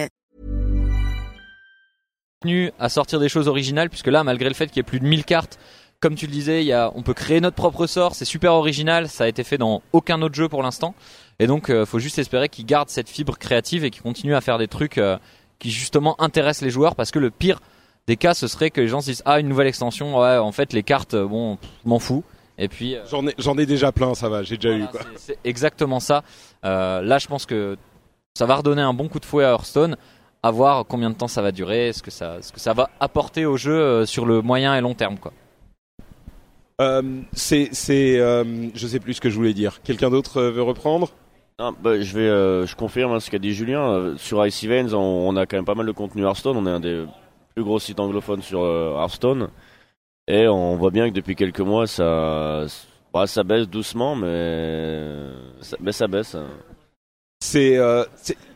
S3: À sortir des choses originales puisque là malgré le fait qu'il y ait plus de 1000 cartes comme tu le disais il y a, on peut créer notre propre sort c'est super original ça a été fait dans aucun autre jeu pour l'instant et donc euh, faut juste espérer qu'ils gardent cette fibre créative et qu'ils continuent à faire des trucs euh, qui justement intéressent les joueurs parce que le pire des cas ce serait que les gens se disent ah une nouvelle extension ouais en fait les cartes euh, bon m'en fous et puis euh,
S1: J'en ai, j'en ai déjà plein, ça va, j'ai déjà
S3: voilà,
S1: eu. Quoi.
S3: c'est- exactement ça là je pense que ça va redonner un bon coup de fouet à Hearthstone à voir combien de temps ça va durer ce que ça ce que ça va apporter au jeu euh, sur le moyen et long terme quoi
S1: Euh, c'est, c'est, euh, je sais plus ce que je voulais dire. Quelqu'un d'autre euh, veut reprendre?
S5: Ah, bah, je vais, euh, je confirme hein, ce qu'a dit Julien. Sur Ice Events, on, on a quand même pas mal de contenu Hearthstone. On est un des plus gros sites anglophones sur euh, Hearthstone. Et on voit bien que depuis quelques mois, ça, bah, ça baisse doucement, mais ça, mais ça baisse. hein.
S1: C'est, euh,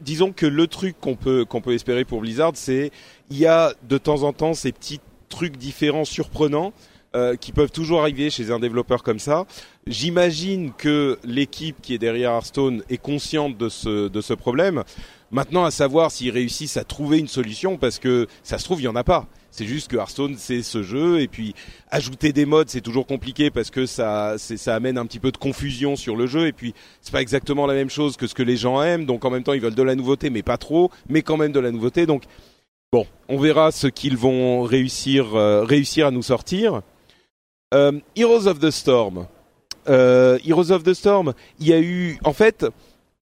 S1: disons que le truc qu'on peut qu'on peut espérer pour Blizzard, c'est il y a de temps en temps ces petits trucs différents, surprenants, euh, qui peuvent toujours arriver chez un développeur comme ça. J'imagine que l'équipe qui est derrière Hearthstone est consciente de ce de ce problème. Maintenant, à savoir s'ils réussissent à trouver une solution, parce que ça se trouve il y en a pas. C'est juste que Hearthstone c'est ce jeu et puis ajouter des modes c'est toujours compliqué parce que ça ça amène un petit peu de confusion sur le jeu et puis c'est pas exactement la même chose que ce que les gens aiment donc en même temps ils veulent de la nouveauté mais pas trop mais quand même de la nouveauté donc bon on verra ce qu'ils vont réussir euh, réussir à nous sortir. Euh, Heroes of the Storm. Euh, Heroes of the Storm il y a eu en fait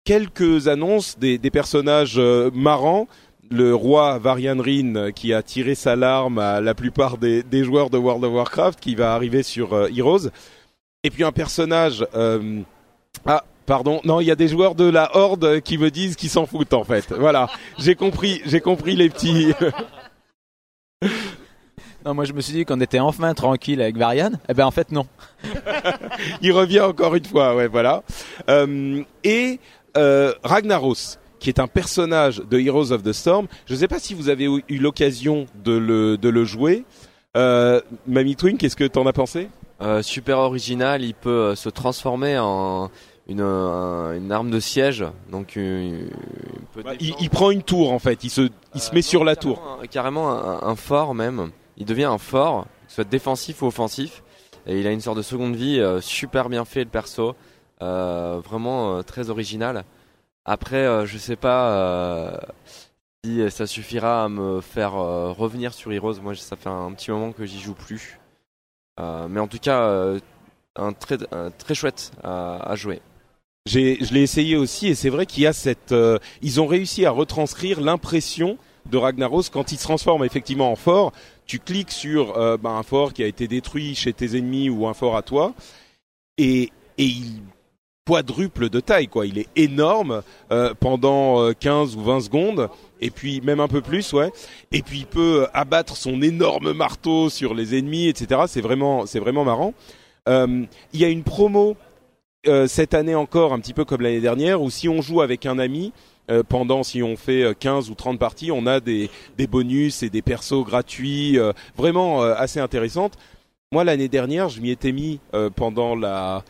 S1: quelques annonces des, des personnages marrants le roi Varian Rin qui a tiré sa larme à la plupart des, des joueurs de World of Warcraft qui va arriver sur euh, Heroes et puis un personnage euh, ah pardon non il y a des joueurs de la Horde qui me disent qu'ils s'en foutent en fait voilà j'ai compris j'ai compris les petits
S7: Non, moi je me suis dit qu'on était enfin tranquille avec Varian. Eh ben en fait non.
S1: il revient encore une fois, ouais, voilà. Euh, et Ragnaros, qui est un personnage de Heroes of the Storm. Je ne sais pas si vous avez eu l'occasion de le, de le jouer. Euh, Mamie Twin, qu'est-ce que t'en as pensé?
S6: Euh, super original, il peut euh, se transformer en une, un- une arme de siège. Donc euh,
S1: Bah, il, prend une tour en fait, il se, il se met sur la tour.
S6: un- Carrément un, un fort même. Il devient un fort, que soit défensif ou offensif. Et il a une sorte de seconde vie super bien fait le perso. Vraiment très original. Après, euh, je sais pas euh, si ça suffira à me faire euh, revenir sur Heroes. Moi, ça fait un petit moment que j'y joue plus. Mais en tout cas, un très, très chouette à, à jouer.
S1: Je l'ai essayé aussi et c'est vrai qu'il y a cette, ils ont réussi à retranscrire l'impression de Ragnaros quand il se transforme effectivement en fort. Tu cliques sur bah, un fort qui a été détruit chez tes ennemis ou un fort à toi et, et il quadruple de taille quoi. Il est énorme euh, pendant euh, 15 ou 20 secondes et puis même un peu plus ouais. Et puis il peut abattre son énorme marteau sur les ennemis etc. C'est vraiment c'est vraiment marrant. Euh, il y a une promo euh, cette année encore, un petit peu comme l'année dernière, où si on joue avec un ami, euh, pendant si on fait euh, 15 ou 30 parties, on a des, des bonus et des persos gratuits, euh, vraiment euh, assez intéressantes. Moi, l'année dernière, je m'y étais mis euh, pendant la,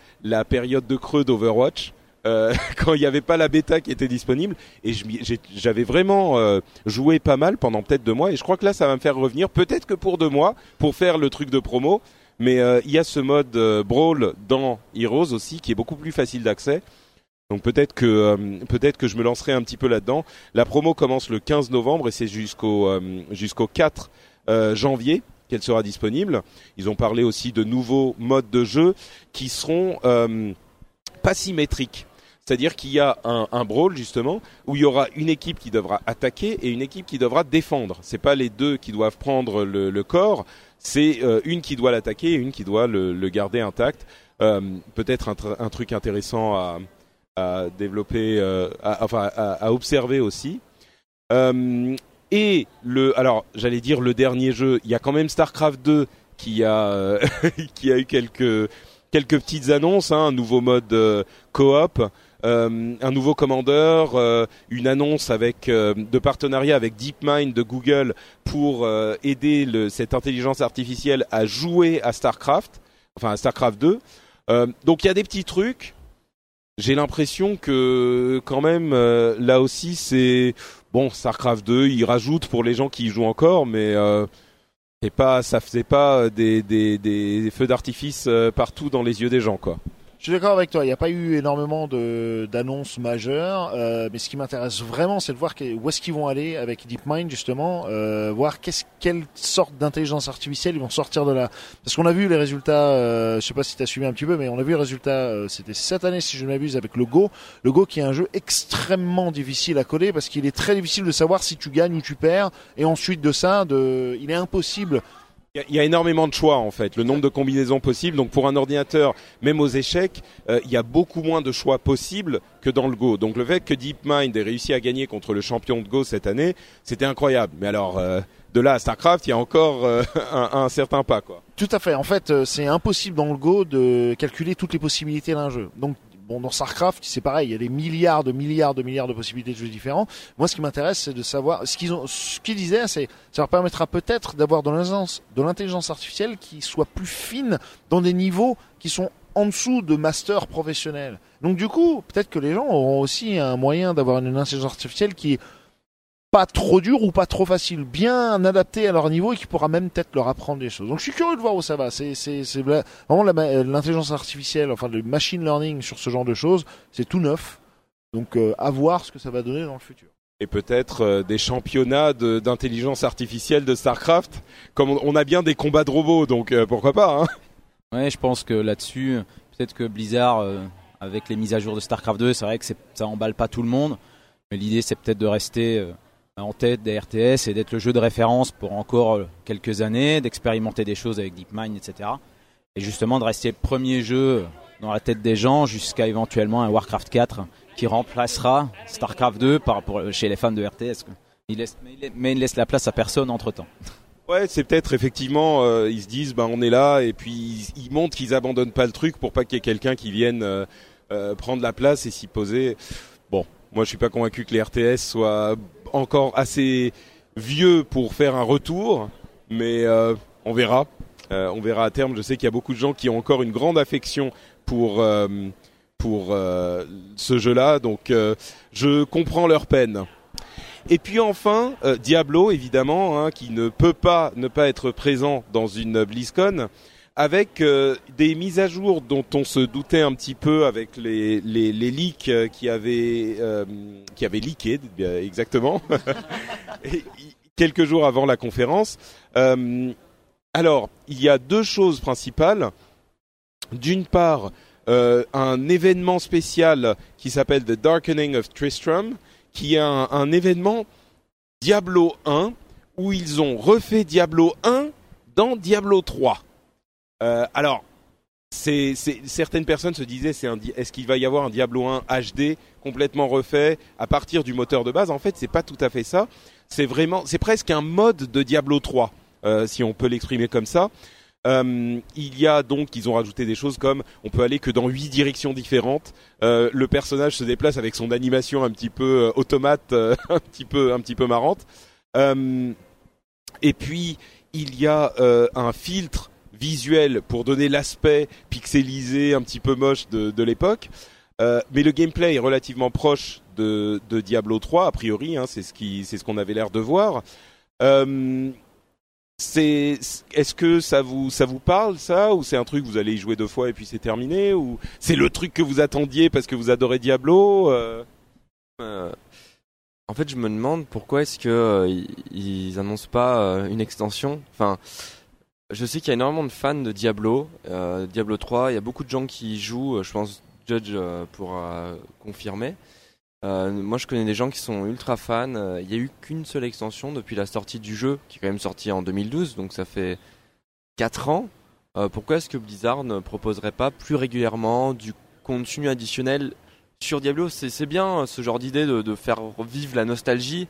S1: période de creux d'Overwatch, euh, quand il n'y avait pas la bêta qui était disponible, et j'avais vraiment euh, joué pas mal pendant peut-être deux mois, et je crois que là, ça va me faire revenir, peut-être que pour deux mois, pour faire le truc de promo, mais il y a ce mode brawl dans Heroes aussi qui est beaucoup plus facile d'accès. Donc peut-être que peut-être que je me lancerai un petit peu là-dedans. La promo commence le 15 novembre et c'est jusqu'au jusqu'au 4 euh, janvier qu'elle sera disponible. Ils ont parlé aussi de nouveaux modes de jeu qui seront euh, pas symétriques. C'est-à-dire qu'il y a un, brawl justement où il y aura une équipe qui devra attaquer et une équipe qui devra défendre. C'est pas les deux qui doivent prendre le, corps, c'est euh, une qui doit l'attaquer et une qui doit le, garder intact. Euh, Peut-être un, tr- un truc intéressant à, développer, enfin à observer aussi. Et le, alors j'allais dire le dernier jeu, il y a quand même Starcraft 2 qui a euh, qui a eu quelques quelques petites annonces, hein, un nouveau mode euh, coop. Euh, un nouveau commandeur, une annonce avec de partenariat avec DeepMind de Google pour aider cette intelligence artificielle à jouer à Starcraft, enfin à Starcraft 2. Euh, donc il y a des petits trucs. J'ai l'impression que quand même là aussi c'est bon Starcraft 2, il rajoute pour les gens qui y jouent encore, mais euh, c'est pas ça faisait pas des, des, des feux d'artifice euh, partout dans les yeux des gens quoi.
S2: Je suis d'accord avec toi, il n'y a pas eu énormément de- d'annonces majeures, euh, mais ce qui m'intéresse vraiment, c'est de voir où est-ce qu'ils vont aller avec DeepMind justement, euh, voir qu'est-ce, quelle sorte d'intelligence artificielle ils vont sortir de là. Parce qu'on a vu les résultats, euh, je sais pas si tu as suivi un petit peu, mais on a vu les résultats, euh, c'était cette année si je ne m'abuse, avec le Go. Le Go qui est un jeu extrêmement difficile à coder parce qu'il est très difficile de savoir si tu gagnes ou tu perds, et ensuite de ça, de, il est impossible
S1: Il y a- énormément de choix en fait, le nombre de combinaisons possibles. Donc pour un ordinateur, même aux échecs, euh, il y a beaucoup moins de choix possibles que dans le Go. Donc le fait que DeepMind ait réussi à gagner contre le champion de Go cette année, c'était incroyable. Mais alors euh, de là à Starcraft, il y a encore euh, un, certain pas quoi.
S2: Tout à fait. En fait, c'est impossible dans le Go de calculer toutes les possibilités d'un jeu. Dans StarCraft, c'est pareil. Il y a des milliards de milliards de milliards de possibilités de jeux différents. Moi, ce qui m'intéresse, c'est de savoir ce qu'ils disaient, c'est, ça leur permettra peut-être d'avoir de l'intelligence, artificielle qui soit plus fine dans des niveaux qui sont en dessous de master professionnel. Donc, du coup, peut-être que les gens auront aussi un moyen d'avoir une intelligence artificielle qui pas trop dur ou pas trop facile, bien adapté à leur niveau et qui pourra même peut-être leur apprendre des choses. Donc je suis curieux de voir où ça va. C'est c'est c'est vra- vraiment euh, l'intelligence artificielle, enfin le machine learning sur ce genre de choses, c'est tout neuf. Donc euh, à voir ce que ça va donner dans le futur.
S1: Et peut-être euh, des championnats de- d'intelligence artificielle de Starcraft. Comme on, on a bien des combats de robots, donc euh, pourquoi pas hein
S7: Ouais, je pense que là-dessus, peut-être que Blizzard, euh, avec les mises à jour de StarCraft 2, c'est vrai que c'est- ça emballe pas tout le monde. Mais l'idée, c'est peut-être de rester euh, en tête des RTS et d'être le jeu de référence pour encore euh, quelques années, d'expérimenter des choses avec DeepMind, etc. Et justement de rester premier jeu dans la tête des gens jusqu'à éventuellement un Warcraft 4 qui remplacera StarCraft 2 par, pour, chez les fans de RTS. Il laisse, mais, il, laisse la place à personne entre temps.
S1: Ouais, c'est peut-être effectivement, euh, ils se disent, ben on est là, et puis ils, montrent qu'ils abandonnent pas le truc pour pas qu'il y ait quelqu'un qui vienne euh, euh, prendre la place et s'y poser. Bon, moi je suis pas convaincu que les RTS soient encore assez vieux pour faire un retour, mais euh, on verra. Euh, on verra à terme. Je sais qu'il y a beaucoup de gens qui ont encore une grande affection pour euh, pour ce jeu-là, donc je comprends leur peine. Et puis enfin, Diablo, évidemment, hein, qui ne peut pas ne pas être présent dans une BlizzCon, avec euh, des mises à jour dont on se doutait un petit peu avec les, les, leaks euh, qui avaient euh, qui avaient leaké, exactement, quelques jours avant la conférence. Euh, alors, il y a deux choses principales. D'une part, un événement spécial qui s'appelle The Darkening of Tristram, qui est un, un événement Diablo 1 où ils ont refait Diablo 1 dans Diablo 3. Euh, alors, certaines personnes se disaient, est-ce qu'il va y avoir un Diablo 1 HD complètement refait à partir du moteur de base? En fait, c'est pas tout à fait ça. C'est vraiment, c'est presque un mode de Diablo 3, euh, si on peut l'exprimer comme ça. Euh, il y a donc, ils ont rajouté des choses comme on peut aller que dans huit directions différentes. Le personnage se déplace avec son animation un petit peu automate, un petit peu, un petit peu marrante. Et puis il y a un filtre visuel pour donner l'aspect pixelisé, un petit peu moche de, l'époque. Euh, mais le gameplay est relativement proche de, Diablo 3 a priori, hein, c'est ce qui, ce qu'on avait l'air de voir. Euh, est-ce que ça vous, ça vous parle ça, ou c'est un truc vous allez y jouer deux fois et puis c'est terminé, ou c'est le truc que vous attendiez parce que vous adorez Diablo euh
S6: en fait, je me demande pourquoi est-ce que ils, ils annoncent pas une extension? Enfin, je sais qu'il y a énormément de fans de Diablo, euh, Diablo 3. Il y a beaucoup de gens qui y jouent. euh, Je pense Judge euh, pourra confirmer. Euh, moi, je connais des gens qui sont ultra fans. Il y a eu qu'une seule extension depuis la sortie du jeu, qui est quand même sorti en 2012, donc ça fait 4 ans. Pourquoi est-ce que Blizzard ne proposerait pas plus régulièrement du contenu additionnel sur Diablo? C'est bien ce genre d'idée de faire vivre la nostalgie,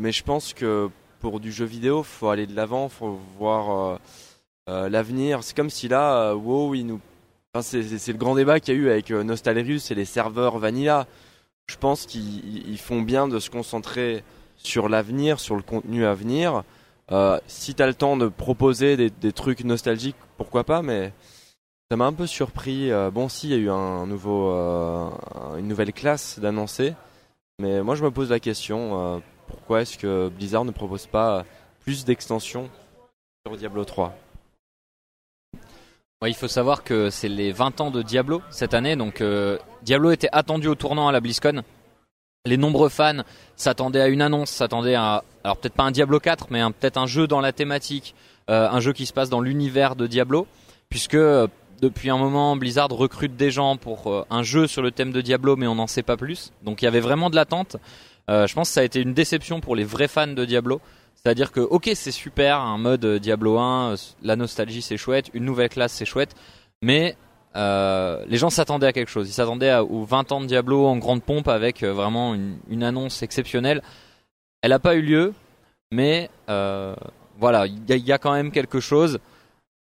S6: mais je pense que pour du jeu vidéo, faut aller de l'avant, faut voir euh, euh, l'avenir. C'est comme si là, euh, WoW, il nous, enfin, c'est, le grand débat qu'il y a eu avec Nostalrius et les serveurs vanilla. Je pense qu'ils ils font bien de se concentrer sur l'avenir, sur le contenu à venir. Euh, si t'as le temps de proposer des, trucs nostalgiques, pourquoi pas, mais ça m'a un peu surpris. Bon, si, il y a eu un nouveau, une nouvelle classe d'annoncer, mais moi je me pose la question, pourquoi est-ce que Blizzard ne propose pas plus d'extensions sur Diablo 3
S3: Ouais, il faut savoir que c'est les 20 ans de Diablo cette année, donc euh, Diablo était attendu au tournant à la BlizzCon. Les nombreux fans s'attendaient à une annonce, s'attendaient à, alors peut-être pas un Diablo 4, mais peut-être un jeu dans la thématique, euh, un jeu qui se passe dans l'univers de Diablo, puisque euh, depuis un moment Blizzard recrute des gens pour un jeu sur le thème de Diablo, mais on n'en sait pas plus. Donc il y avait vraiment de l'attente. Euh, je pense que ça a été une déception pour les vrais fans de Diablo. C'est-à-dire que, ok, c'est super, un mode euh, Diablo 1, euh, la nostalgie c'est chouette, une nouvelle classe c'est chouette, mais les gens s'attendaient à quelque chose. Ils s'attendaient aux 20 ans de Diablo en grande pompe avec vraiment une, annonce exceptionnelle. Elle n'a pas eu lieu, mais voilà, il y, a- quand même quelque chose.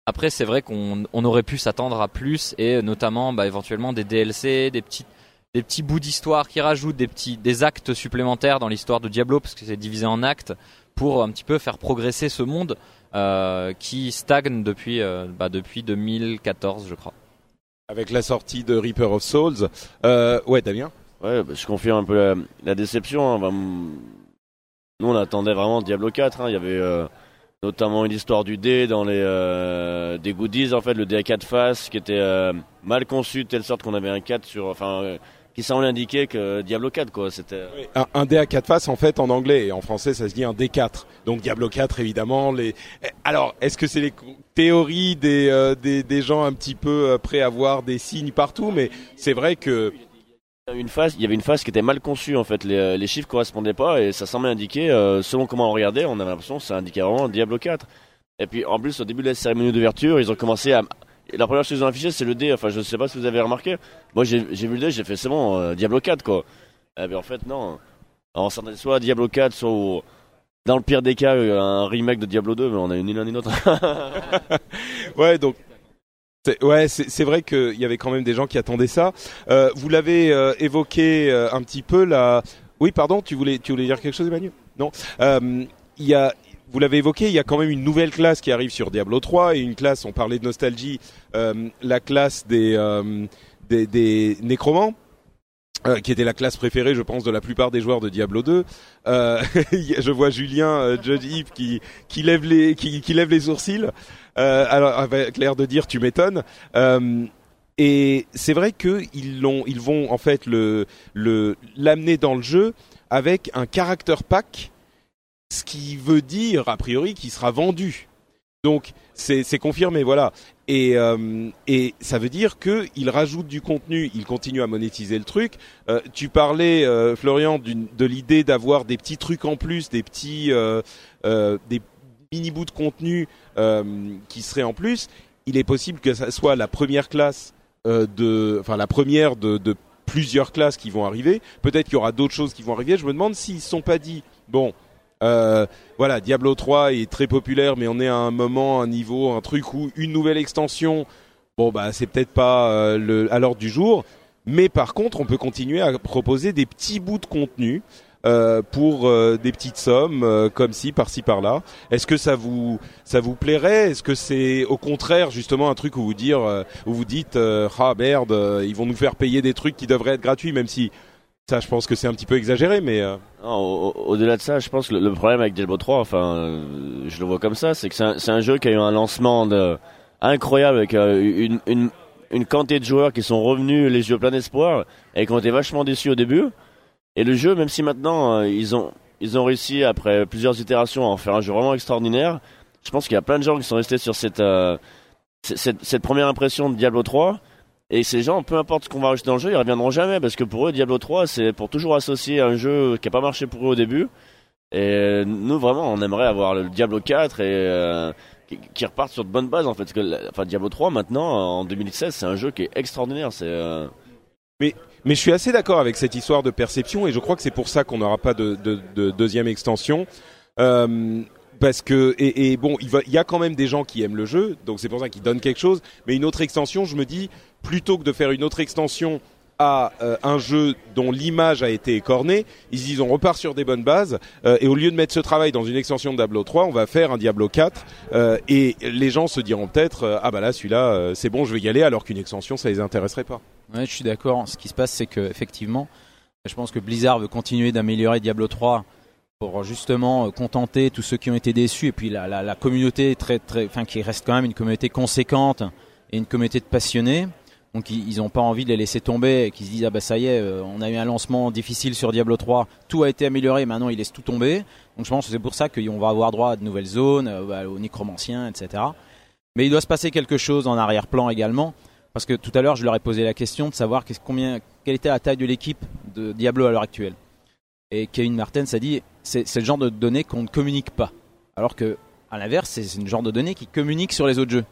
S3: Après, c'est vrai qu'on on aurait pu s'attendre à plus et notamment bah, éventuellement des DLC, des petits, des petits bouts d'histoire qui rajoutent des petits, des actes supplémentaires dans l'histoire de Diablo parce que c'est divisé en actes pour un petit peu faire progresser ce monde euh, qui stagne depuis, euh, bah, depuis 2014, je crois.
S1: Avec la sortie de Reaper of Souls. Euh, ouais, Damien?
S5: Ouais, bah, je confirme un peu la, la déception. hein. Bah, nous, on attendait vraiment Diablo 4. hein. Il y avait euh, notamment une histoire du dé dans les euh, des goodies, en fait, le dé à 4 faces qui était euh, mal conçu de telle sorte qu'on avait un 4 sur. Enfin, euh, qui semblait indiquer que Diablo 4, quoi. C'était.
S1: un, un dé à quatre faces en fait en anglais et en français ça se dit un D4. Donc Diablo 4 évidemment. Les... Eh, Alors est-ce que c'est les théories des, euh, des des gens un petit peu euh, prêts à voir des signes partout Mais c'est vrai que
S5: Il y avait une phase, il y avait une phase qui était mal conçue en fait, les, euh, les chiffres correspondaient pas et ça semblait indiquer, euh, selon comment on regardait, on avait l'impression que ça indiquait vraiment Diablo 4. Et puis en plus au début de la cérémonie d'ouverture, ils ont commencé à... La première chose qu'ils ont affiché c'est le dé, enfin je sais pas si vous avez remarqué, moi j'ai vu le dé, j'ai fait c'est bon, euh, Diablo 4 quoi. Et puis en fait non, on s'attendait soit Diablo 4, soit dans le pire des cas euh, un remake de Diablo 2, mais on a eu ni l'un ni l'autre.
S1: ouais donc. Ouais, c'est vrai qu'il y avait quand même des gens qui attendaient ça. Euh, vous l'avez évoqué un petit peu là. Oui, pardon, tu voulais, tu voulais dire quelque chose, Emmanuel? Non. Il y a, vous l'avez évoqué, il y a quand même une nouvelle classe qui arrive sur Diablo 3 et une classe. On parlait de nostalgie, euh, la classe des euh, des, des nécromants. euh, qui était la classe préférée, je pense, de la plupart des joueurs de Diablo 2. Euh, je vois Julien, euh, Judge Eve, qui, qui lève les, qui, qui lève les sourcils, euh, alors avec l'air de dire tu m'étonnes. Euh, et c'est vrai que ils l'ont, ils vont en fait le, le l'amener dans le jeu avec un character pack, ce qui veut dire a priori qu'il sera vendu. Donc c'est confirmé, voilà. Et, euh, et ça veut dire que il rajoute du contenu, il continue à monétiser le truc. Euh, tu parlais, euh, Florian, de l'idée d'avoir des petits trucs en plus, des petits, euh, euh, des mini bouts de contenu euh, qui seraient en plus. Il est possible que ça soit la première classe de, enfin la première de, de plusieurs classes qui vont arriver. Peut-être qu'il y aura d'autres choses qui vont arriver. Je me demande s'ils ne sont pas dit, bon, euh, voilà, Diablo 3 est très populaire, mais on est à un moment, un niveau, un truc où une nouvelle extension, bon bah c'est peut-être pas euh, à l'ordre du jour. Mais par contre, on peut continuer à proposer des petits bouts de contenu euh, pour des petites sommes, comme ci, par-ci, par-là. Est-ce que ça vous ça vous plairait? Est-ce que c'est au contraire justement un truc où vous dire où vous dites ah merde, ils vont nous faire payer des trucs qui devraient être gratuits, même si ça, je pense que c'est un petit peu exagéré, mais euh,
S5: Au-delà de ça, je pense que le, problème avec Diablo 3, enfin, euh, je le vois comme ça, c'est que c'est un, jeu qui a eu un lancement incroyable avec euh, une, quantité de joueurs qui sont revenus les yeux pleins d'espoir et qui ont été vachement déçus au début. Et le jeu, même si maintenant euh, ils ont ils ont réussi après plusieurs itérations à en faire un jeu vraiment extraordinaire, je pense qu'il y a plein de gens qui sont restés sur cette cette, cette première impression de Diablo 3. Et ces gens, peu importe ce qu'on va rajouter dans le jeu, ils reviendront jamais parce que pour eux, Diablo 3, c'est pour toujours associer un jeu qui a pas marché pour eux au début. Et nous, vraiment, on aimerait avoir le Diablo 4 et euh, qui, qui reparte sur de bonnes bases en fait. Enfin, Diablo 3 maintenant, en 2016, c'est un jeu qui est extraordinaire. C'est euh,
S1: Mais mais je suis assez d'accord avec cette histoire de perception et je crois que c'est pour ça qu'on n'aura pas de, de, de, deuxième extension. Euh, parce que et, bon, il y a quand même des gens qui aiment le jeu, donc c'est pour ça qu'ils donnent quelque chose. Mais une autre extension, je me dis, plutôt que de faire une autre extension à euh, un jeu dont l'image a été écornée, ils disent on repart sur des bonnes bases euh, et au lieu de mettre ce travail dans une extension de Diablo 3, on va faire un Diablo 4 euh, et les gens se diront peut-être ah bah là celui-là c'est bon je vais y aller alors qu'une extension ça les intéresserait pas.
S7: Ouais, je suis d'accord. Ce qui se passe c'est que effectivement, je pense que Blizzard veut continuer d'améliorer Diablo 3 pour justement contenter tous ceux qui ont été déçus et puis la, la, communauté très très enfin qui reste quand même une communauté conséquente et une communauté de passionnés. Donc ils n'ont pas envie de les laisser tomber et qu'ils se disent ah bah ça y est, euh, on a eu un lancement difficile sur Diablo 3, tout a été amélioré, maintenant ils laissent tout tomber. Donc je pense que c'est pour ça qu'on va avoir droit à de nouvelles zones, euh, bah, aux nécromanciens, etc. Mais il doit se passer quelque chose en arrière-plan également, parce que tout à l'heure je leur ai posé la question de savoir combien, quelle était la taille de l'équipe de Diablo à l'heure actuelle. Et Kevin Martin a dit c'est le genre de données qu'on ne communique pas, alors que à l'inverse c'est une genre de données qui communique sur les autres jeux.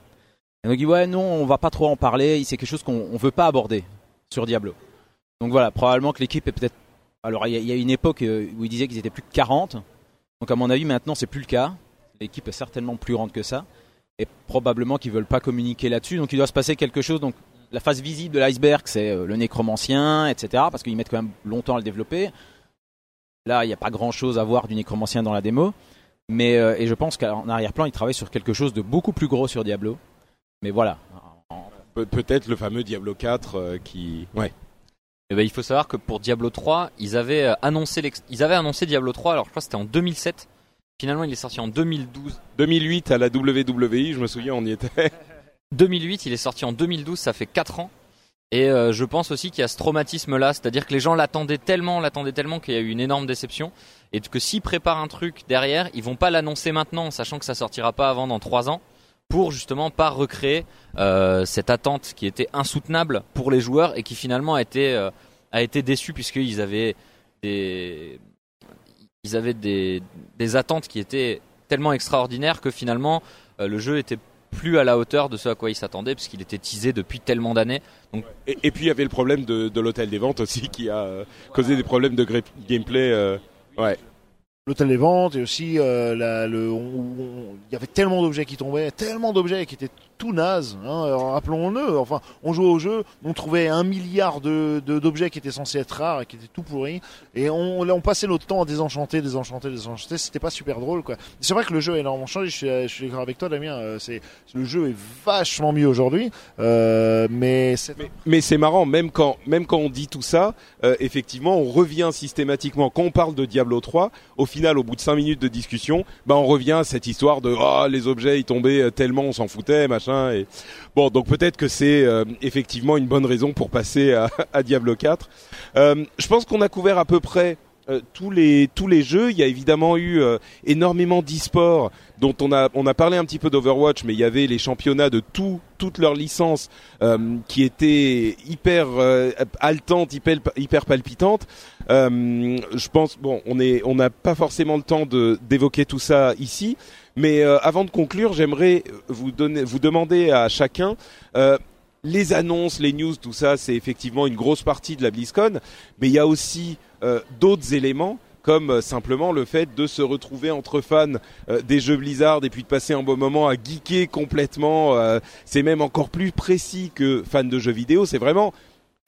S7: Et donc il dit ouais non on va pas trop en parler, c'est quelque chose qu'on veut pas aborder sur Diablo. Donc voilà, probablement que l'équipe est peut-être... Alors il y, a une époque euh, où il disait qu'ils étaient plus que 40, donc à mon avis maintenant c'est plus le cas. L'équipe est certainement plus grande que ça, et probablement qu'ils veulent pas communiquer là-dessus, donc il doit se passer quelque chose. Donc la face visible de l'iceberg c'est euh, le nécromancien, etc. Parce qu'ils mettent quand même longtemps à le développer. Là il n'y a pas grand-chose à voir du nécromancien dans la démo. Mais, euh, et je pense qu'en arrière-plan, ils travaillent sur quelque chose de beaucoup plus gros sur Diablo. Mais voilà.
S1: peut-être le fameux Diablo 4 euh, qui. Ouais.
S3: Eh ben, il faut savoir que pour Diablo 3, ils avaient euh, annoncé ils avaient annoncé Diablo 3. Alors je crois que c'était en 2007. Finalement, il est sorti en 2012.
S1: 2008 à la WWE, je me souviens, on y était.
S3: 2008, il est sorti en 2012, ça fait 4 ans. Et euh, je pense aussi qu'il y a ce traumatisme-là, c'est-à-dire que les gens l'attendaient tellement, l'attendaient tellement qu'il y a eu une énorme déception, et que s'ils préparent un truc derrière, ils vont pas l'annoncer maintenant, sachant que ça sortira pas avant dans 3 ans pour justement pas recréer euh, cette attente qui était insoutenable pour les joueurs et qui finalement a été euh, a déçue puisqu'ils avaient des ils avaient des, attentes qui étaient tellement extraordinaires que finalement euh, le jeu était plus à la hauteur de ce à quoi ils s'attendaient puisqu'il était teasé depuis tellement d'années.
S1: Et, puis il y avait le problème de, de l'hôtel des ventes aussi qui a causé des problèmes de gameplay. ouais
S2: l'hôtel des ventes et aussi euh, la, le, il y avait tellement d'objets qui tombaient, tellement d'objets qui étaient tout naze. Hein, Rappelons-le. Enfin, on jouait au jeu, on trouvait un milliard de d'objets qui étaient censés être rares et qui étaient tout pourris, et on, on passait notre temps à désenchanter, désenchanter, désenchanter. C'était pas super drôle, quoi. C'est vrai que le jeu a énormément changé. Je suis, je suis d'accord avec toi, Damien. Euh, c'est le jeu est vachement mieux aujourd'hui, euh, mais
S1: mais, mais c'est marrant. Même quand même quand on dit tout ça, euh, effectivement, on revient systématiquement quand on parle de Diablo 3. Au final, au bout de 5 minutes de discussion, bah on revient à cette histoire de ah les objets ils tombaient euh, tellement on s'en foutait machin bon, donc peut-être que c'est euh, effectivement une bonne raison pour passer à, Diablo 4. Euh, je pense qu'on a couvert à peu près euh, tous les tous les jeux. Il y a évidemment eu énormément d'e-sport dont on a on a parlé un petit peu d'Overwatch, mais il y avait les championnats de tout toutes leurs licences qui étaient hyper haletantes, hyper hyper palpitantes. je pense bon, on est on n'a pas forcément le temps de d'évoquer tout ça ici, mais euh, avant de conclure, j'aimerais vous demander à chacun. Euh, les annonces, les news, tout ça, c'est effectivement une grosse partie de la BlizzCon, mais il y a aussi euh, d'autres éléments comme simplement le fait de se retrouver entre fans des jeux Blizzard et puis de passer un bon moment à geeker complètement. c'est même encore plus précis que fan de jeux vidéo. C'est vraiment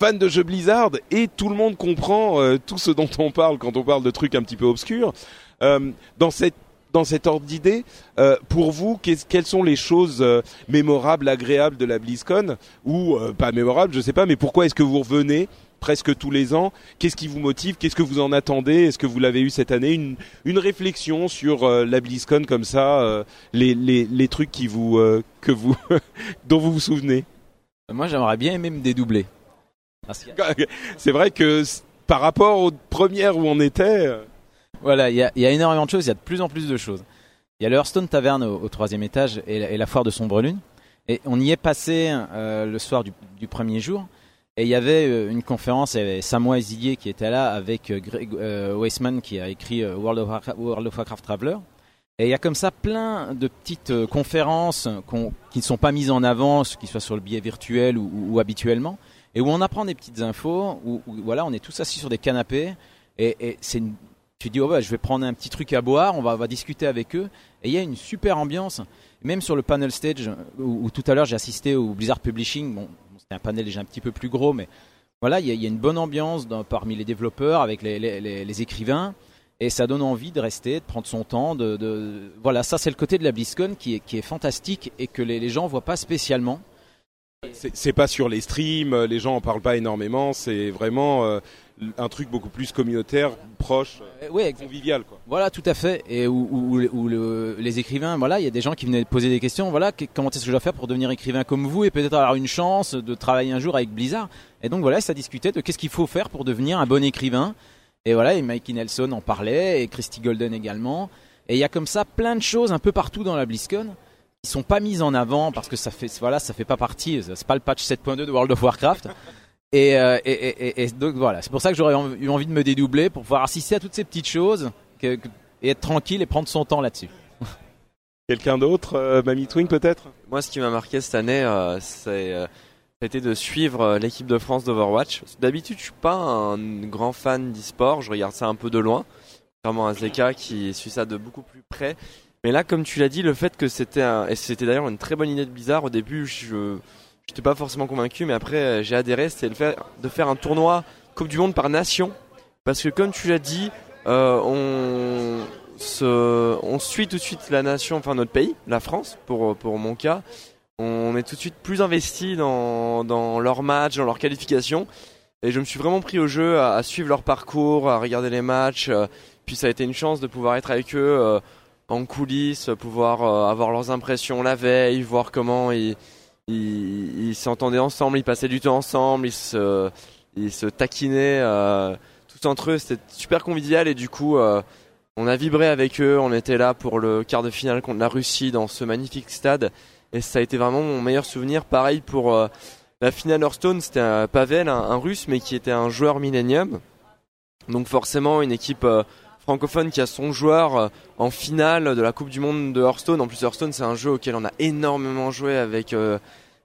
S1: fan de jeux Blizzard et tout le monde comprend tout ce dont on parle quand on parle de trucs un petit peu obscurs. dans cette dans cet ordre d'idée, euh, pour vous, quelles sont les choses euh, mémorables, agréables de la BlizzCon ou euh, pas mémorables, je sais pas, mais pourquoi est-ce que vous revenez presque tous les ans? Qu'est-ce qui vous motive? Qu'est-ce que vous en attendez? Est-ce que vous l'avez eu cette année? Une, une réflexion sur la BlizzCon comme ça, les, les, les trucs qui vous que vous dont vous vous souvenez?
S7: Moi, j'aimerais bien même dédoubler.
S1: C'est vrai que par rapport aux premières où on était.
S7: Voilà, il y a, énormément de choses, il y a de plus en plus de choses. Il y a le Hearthstone Taverne au, troisième étage et la, foire de Sombre Lune. Et on y est passé euh, le soir du, premier jour. Et il y avait euh, une conférence, il y avait Samoa qui était là avec euh, Greg euh, Weissman qui a écrit World of, Warcraft, World, of Traveler. Et il y a comme ça plein de petites conférences qui ne sont pas mises en avant, qu'ils soient sur le billet virtuel ou, habituellement, et où on apprend des petites infos, où, où, voilà, on est tous assis sur des canapés et, et c'est une- tu dis oh ouais, je vais prendre un petit truc à boire, on va, discuter avec eux et il y a une super ambiance. Même sur le panel stage où, où tout à l'heure j'ai assisté au Blizzard Publishing, bon, c'était un panel déjà un petit peu plus gros, mais voilà, il y a, une bonne ambiance parmi les développeurs avec les, écrivains. Et ça donne envie de rester, de prendre son temps. De, Voilà, ça c'est le côté de la BlizzCon qui est, fantastique et que les, gens voient pas spécialement.
S1: C'est pas sur les streams, euh, les gens en parlent pas énormément. C'est vraiment euh, un truc beaucoup plus communautaire, proche,
S7: Euh, ouais,
S1: convivial, quoi.
S7: Voilà, tout à fait. Et où, où- où- où le- les écrivains, voilà, il y a des gens qui venaient poser des questions. Voilà, comment est-ce que je dois faire pour devenir écrivain comme vous et peut-être avoir une chance de travailler un jour avec Blizzard. Et donc voilà, ça discutait de qu'est-ce qu'il faut faire pour devenir un bon écrivain. Et voilà, et Mikey Nelson en parlait et Christy Golden également. Et il y a comme ça plein de choses un peu partout dans la BlizzCon qui sont pas mises en avant parce que ça fait, voilà, ça fait pas partie. C'est pas le patch 7.2 de World of Warcraft. Et, euh, et, et- et- et donc voilà, c'est pour ça que j'aurais eu envie de me dédoubler pour pouvoir assister à toutes ces petites choses que- que- et être tranquille et prendre son temps là-dessus.
S1: Quelqu'un d'autre, euh, Mamie Twing peut-être?
S6: Moi, ce qui m'a marqué cette année, euh, c'est euh, ça a été de suivre euh, l'équipe de France d'Overwatch. D'habitude, je suis pas un grand fan d'e-sport, je regarde ça un peu de loin, contrairement à Zeka qui suit ça de beaucoup plus près. Mais là, comme tu l'as dit, le fait que c'était un... et c'était d'ailleurs une très bonne idée de Blizzard. Au début, je j'étais pas forcément convaincu, mais après euh, j'ai adhéré. C'était le fait de faire un tournoi Coupe du Monde par nation, parce que comme tu l'as dit, euh, on se, on suit tout de suite la nation, enfin notre pays, la France, pour pour mon cas. On est tout de suite plus investi dans dans leurs matchs, dans leurs qualifications. Et je me suis vraiment pris au jeu à, suivre leur parcours, à regarder les matchs. euh, puis ça a été une chance de pouvoir être avec eux en coulisses, pouvoir avoir leurs impressions la veille, voir comment ils ils s'entendaient ensemble, ils passaient du temps ensemble, ils se taquinaient euh, tous entre eux. C'était super convivial et du coup euh, on a vibré avec eux. On était là pour le quart de finale contre la Russie dans ce magnifique stade et ça a été vraiment mon meilleur souvenir. Pareil pour euh, la finale Hearthstone, c'était un Pavel, un, russe, mais qui était un joueur Millennium. Donc forcément une équipe francophone qui a son joueur en finale de la Coupe du Monde de Hearthstone. En plus Hearthstone c'est un jeu auquel on a énormément joué avec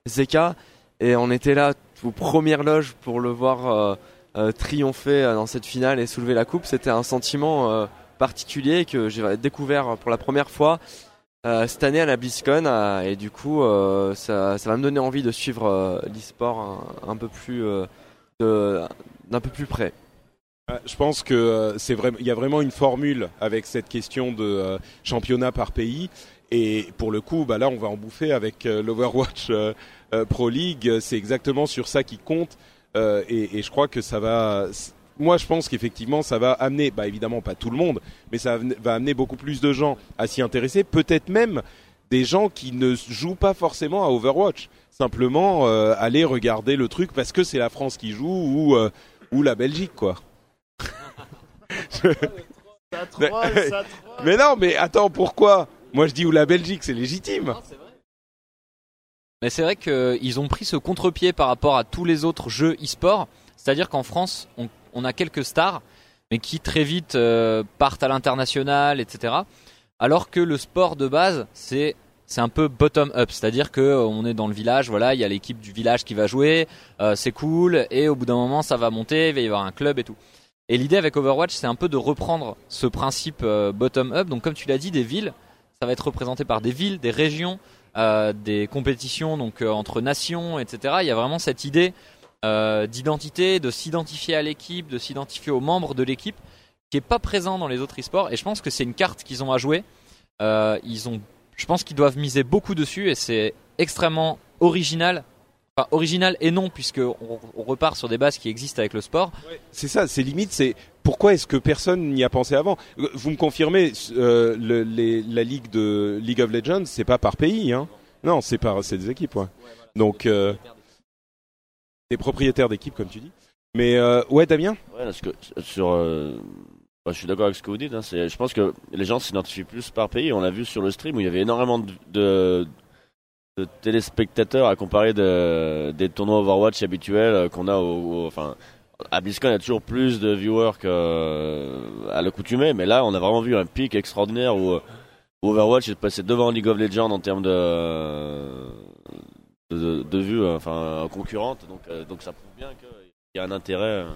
S6: Zeka et on était là aux premières loges pour le voir euh, euh, triompher euh, dans cette finale et soulever la coupe. C'était un sentiment particulier que j'ai découvert pour la première fois cette année à la BlizzCon et du coup ça, va me donner envie de suivre l'e-sport un, peu plus d'un peu plus près.
S1: Je pense que il y a vraiment une formule avec cette question de championnat par pays. Et pour le coup, bah là, on va en bouffer avec l'Overwatch Pro League. C'est exactement sur ça qui compte. Euh, et, et je crois que ça va. Moi, je pense qu'effectivement, ça va amener, bah évidemment pas tout le monde, mais ça va amener beaucoup plus de gens à s'y intéresser. Peut-être même des gens qui ne jouent pas forcément à Overwatch. Simplement euh, aller regarder le truc parce que c'est la France qui joue ou euh, ou la Belgique, quoi.
S2: Ça troll, ça troll.
S1: Mais non, mais attends, pourquoi? Moi je dis où la Belgique, c'est légitime.
S3: Mais c'est vrai qu'ils ont pris ce contre-pied par rapport à tous les autres jeux e-sport. C'est-à-dire qu'en France, on, a quelques stars, mais qui très vite euh, partent à l'international, etc. Alors que le sport de base, c'est c'est un peu bottom up, c'est-à-dire que euh, on est dans le village, voilà, il y a l'équipe du village qui va jouer, euh, c'est cool, et au bout d'un moment ça va monter, il va y avoir un club et tout. Et l'idée avec Overwatch, c'est un peu de reprendre ce principe bottom up. Donc comme tu l'as dit, des villes, ça va être représenté par des villes, des régions, euh, des compétitions donc euh, entre nations, etc. Il y a vraiment cette idée euh, d'identité, de s'identifier à l'équipe, de s'identifier aux membres de l'équipe, qui est pas présent dans les autres e-sports. Et je pense que c'est une carte qu'ils ont à jouer. Ils ont, je pense qu'ils doivent miser beaucoup dessus et c'est extrêmement original. Enfin, original et non, puisque on repart sur des bases qui existent avec le sport.
S1: C'est ça, c'est limite, c'est pourquoi est-ce que personne n'y a pensé avant? Vous me confirmez, euh, la ligue de League of Legends, c'est pas par pays, hein Non, c'est par, c'est des équipes, ouais. Donc, euh, des propriétaires d'équipes, comme tu dis. Mais euh, ouais, Damien?
S5: Ouais, parce que sur, euh, bah, je suis d'accord avec ce que vous dites. Hein, je pense que les gens s'identifient plus par pays. On l'a vu sur le stream où il y avait énormément de, téléspectateurs à comparer de, des tournois Overwatch habituels qu'on a au. À BlizzCon, il y a toujours plus de viewers qu'à l'accoutumée, mais là, on a vraiment vu un pic extraordinaire où, où Overwatch est passé devant League of Legends en termes de, de, de vue, euh, enfin concurrente. Donc, euh, donc ça prouve bien qu'il y a un intérêt. euh.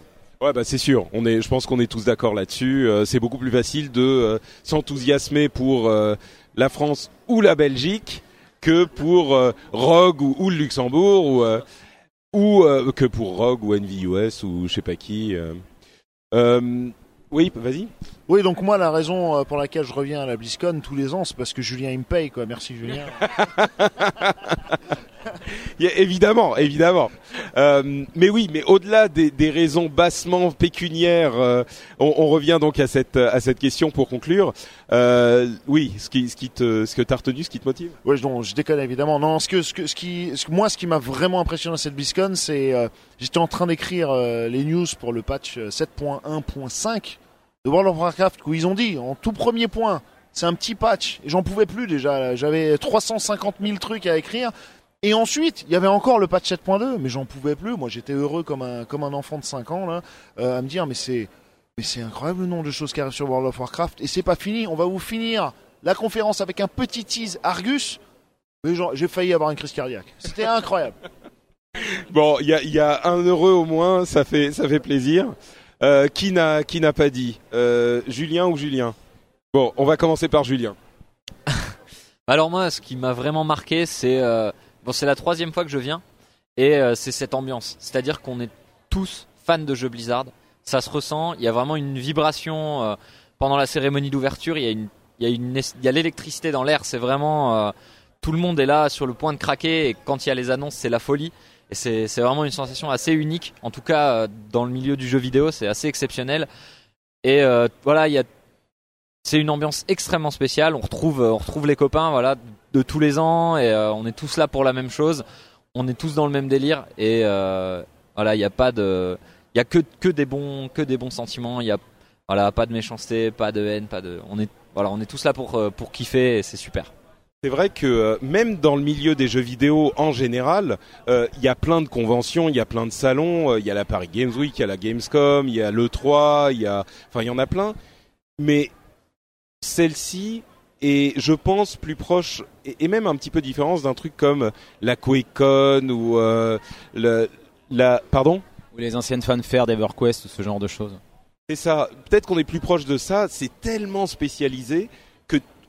S1: Ouais, bah c'est sûr. On est, je pense qu'on est tous d'accord là-dessus. Euh, c'est beaucoup plus facile de euh, s'enthousiasmer pour euh, la France ou la Belgique que pour euh, Rogue ou, ou le Luxembourg ou euh, ou euh, que pour Rogue ou NVUS ou je sais pas qui. euh. Euh, oui, vas-y.
S2: Oui, donc moi, la raison euh, pour laquelle je reviens à la BlizzCon tous les ans, c'est parce que Julien, il me paye, quoi. Merci, Julien.
S1: Évidemment, évidemment. Euh, mais oui, mais au-delà des, des raisons bassement pécuniaires, euh, on, on revient donc à cette à cette question pour conclure. Euh, oui, ce qui ce qui te ce que t'as retenu, ce qui te motive?
S2: Je, non, je déconne évidemment. Non, ce que, ce que, ce qui, ce moi, ce qui m'a vraiment impressionné dans cette BlizzCon, c'est, j'étais en train d'écrire les news pour le patch euh, 7.1.5 de World of Warcraft où ils ont dit en tout premier point, c'est un petit patch et j'en pouvais plus déjà. J'avais 350 000 trucs à écrire. Et ensuite, il y avait encore le patch 7.2, mais j'en pouvais plus. Moi, j'étais heureux comme un, comme un enfant de 5 ans là, euh, à me dire, mais c'est, mais c'est incroyable le nombre de choses qui arrivent sur World of Warcraft. Et c'est pas fini. On va vous finir la conférence avec un petit tease Argus. Mais j'ai failli avoir une crise cardiaque. C'était incroyable.
S1: Bon, il y a y a un heureux au moins, ça fait ça fait plaisir. Euh, qui n'a qui n'a pas dit Euh, Julien ou Julien? Bon, on va commencer par Julien.
S3: Alors moi, ce qui m'a vraiment marqué, c'est euh, bon, c'est la troisième fois que je viens et c'est cette ambiance. C'est-à-dire qu'on est tous fans de jeux Blizzard. Ça se ressent. Il y a vraiment une vibration pendant la cérémonie d'ouverture. Il y a une, il y a une, il y a l'électricité dans l'air. C'est vraiment tout le monde est là sur le point de craquer et quand il y a les annonces, c'est la folie. C'est vraiment une sensation assez unique. En tout cas, euh, dans le milieu du jeu vidéo, c'est assez exceptionnel. Et euh, voilà, c'est une ambiance extrêmement spéciale. On retrouve, euh, les copains, de tous les ans, et on est tous là pour la même chose. On est tous dans le même délire, et voilà, il n'y a pas de, il y a que des bons, que des bons sentiments. Il y a, pas de méchanceté, pas de haine, pas de, on est, voilà, on est tous là pour pour kiffer, et c'est super.
S1: C'est vrai que euh, même dans le milieu des jeux vidéo en général, euh, il y a plein de conventions, il y a plein de salons, euh, il y a la Paris Games Week, il y a la Gamescom, il y a l'E3, il y a, enfin il y en a plein. Mais celle-ci est, je pense, plus proche et, et même un petit peu différente d'un truc comme la QuakeCon ou le, la, pardon?
S7: Ou les anciennes fanfares d'EverQuest ou ce genre de choses.
S1: C'est ça. Peut-être qu'on est plus proche de ça. C'est tellement spécialisé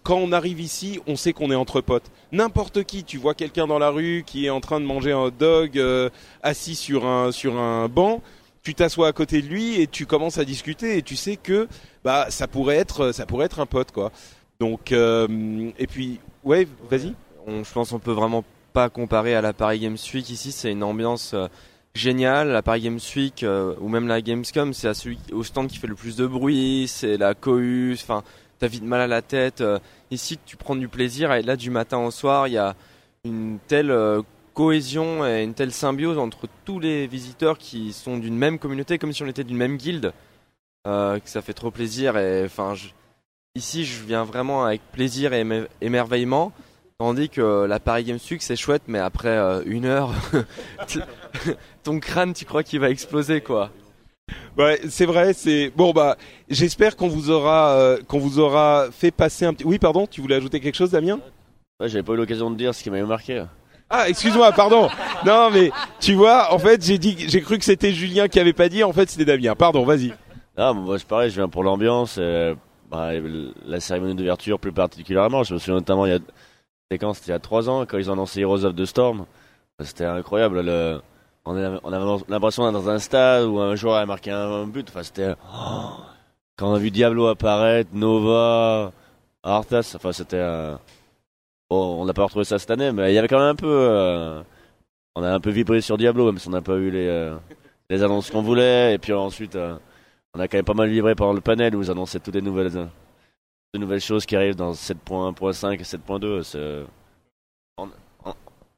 S1: quand on arrive ici, on sait qu'on est entre potes. N'importe qui, tu vois quelqu'un dans la rue qui est en train de manger un hot dog euh, assis sur un sur un banc, tu t'assois à côté de lui et tu commences à discuter et tu sais que bah ça pourrait être ça pourrait être un pote quoi. Donc euh, et puis ouais, vas-y.
S6: On, je pense qu'on peut vraiment pas comparer à la Paris Games Week ici. C'est une ambiance euh, géniale. La Paris Games Week euh, ou même la Gamescom, c'est à celui au stand qui fait le plus de bruit. C'est la cohue. Enfin, t'as vite mal à la tête. Euh, ici, tu prends du plaisir. Et là, du matin au soir, il y a une telle euh, cohésion et une telle symbiose entre tous les visiteurs qui sont d'une même communauté, comme si on était d'une même guilde. Euh, que ça fait trop plaisir. Et enfin, ici, je viens vraiment avec plaisir et émer- émerveillement. Tandis que la Paris Games Week c'est chouette, mais après euh, une heure, ton crâne, tu crois qu'il va exploser quoi.
S1: Ouais, c'est vrai, c'est bon bah j'espère qu'on vous aura euh, qu'on vous aura fait passer un petit Oui, pardon, tu voulais ajouter quelque chose Damien?
S5: Ouais, J'avais pas eu l'occasion de dire ce qui m'avait marqué.
S1: Ah, excuse-moi, pardon. Non mais tu vois, en fait, j'ai dit j'ai cru que c'était Julien qui avait pas dit, en fait, c'était Damien. Pardon, vas-y.
S5: Ah, moi, c'est pareil, je viens pour l'ambiance. euh, bah, la cérémonie d'ouverture plus particulièrement. Je me souviens notamment, il y a, c'était quand? C'était il y a trois ans, quand ils ont annoncé Heroes of the Storm. C'était incroyable. Le, on, avait, on avait l'impression d'être dans un stade où un joueur a marqué un, but. Enfin, c'était. oh, quand on a vu Diablo apparaître, Nova, Arthas, enfin, c'était. euh, bon, on n'a pas retrouvé ça cette année, mais il y avait quand même un peu. euh, on a un peu vibré sur Diablo, même si on n'a pas eu les, euh, les annonces qu'on voulait. Et puis ensuite. euh, on a quand même pas mal vibré pendant le panel où ils annonçaient toutes les nouvelles, de nouvelles choses qui arrivent dans 7.1.5 et 7.2.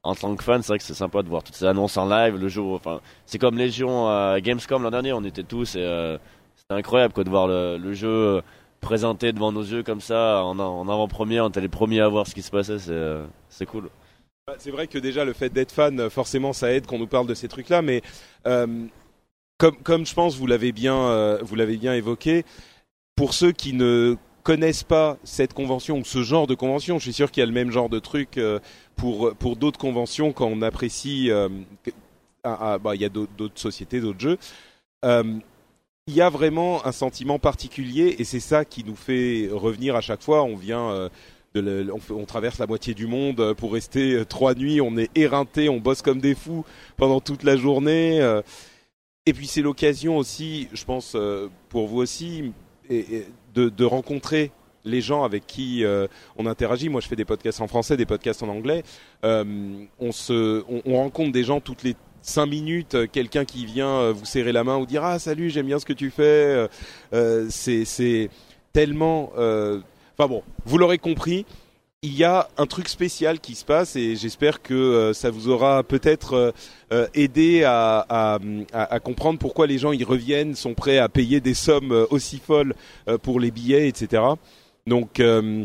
S5: En, tant que fan, c'est vrai que c'est sympa de voir toutes ces annonces en live le jour. Enfin, c'est comme Légion à Gamescom l'an dernier, on était tous et euh, c'était incroyable quoi, de voir le, jeu euh, présenté devant nos yeux comme ça en, avant-première. On était les premiers à voir ce qui se passait, c'est euh, cool.
S1: Bah, C'est vrai que déjà le fait d'être fan, euh, forcément, ça aide qu'on nous parle de ces trucs-là, mais euh, comme, comme je pense vous l'avez bien, euh, vous bien évoqué, pour ceux qui ne connaissent pas cette convention ou ce genre de convention, je suis sûr qu'il y a le même genre de truc euh, pour pour d'autres conventions quand on apprécie. ah, il y a d'autres sociétés, d'autres jeux. Euh, il y a vraiment un sentiment particulier et c'est ça qui nous fait revenir à chaque fois. On vient, euh, on, traverse la moitié du monde pour rester trois nuits. On est éreinté, on bosse comme des fous pendant toute la journée. et puis c'est l'occasion aussi, je pense, pour vous aussi, de, de rencontrer les gens avec qui euh, on interagit. Moi, je fais des podcasts en français, des podcasts en anglais. Euh, on se, on, on rencontre des gens toutes les cinq minutes. Quelqu'un qui vient euh, vous serrer la main ou dire ah salut, j'aime bien ce que tu fais. Euh, c'est, tellement. euh, Enfin bon, vous l'aurez compris. Il y a un truc spécial qui se passe et j'espère que euh, ça vous aura peut-être aidé à, à, à- comprendre pourquoi les gens y reviennent, sont prêts à payer des sommes aussi folles pour les billets, etc. Donc, euh,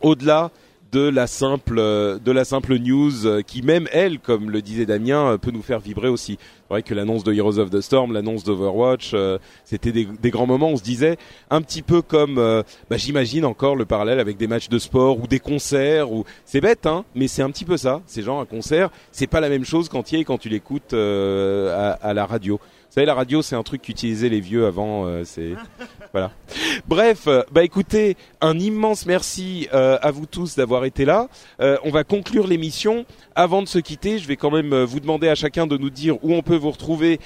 S1: au-delà de la simple euh, de la simple news euh, qui même elle, comme le disait Damien, peut nous faire vibrer aussi. C'est vrai que l'annonce de Heroes of the Storm, l'annonce d'Overwatch, euh, c'était des, grands moments. On se disait un petit peu comme, euh, bah, j'imagine encore le parallèle avec des matchs de sport ou des concerts. Ou c'est bête, hein, mais c'est un petit peu ça. C'est genre un concert, c'est pas la même chose quand y es et quand tu l'écoutes euh, à la radio. Vous savez, la radio, c'est un truc qu'utilisaient les vieux avant. euh, c'est voilà. Bref, euh, bah écoutez, un immense merci euh, à vous tous d'avoir été là. Euh, on va conclure l'émission. Avant de se quitter, je vais quand même vous demander à chacun de nous dire où on peut vous retrouver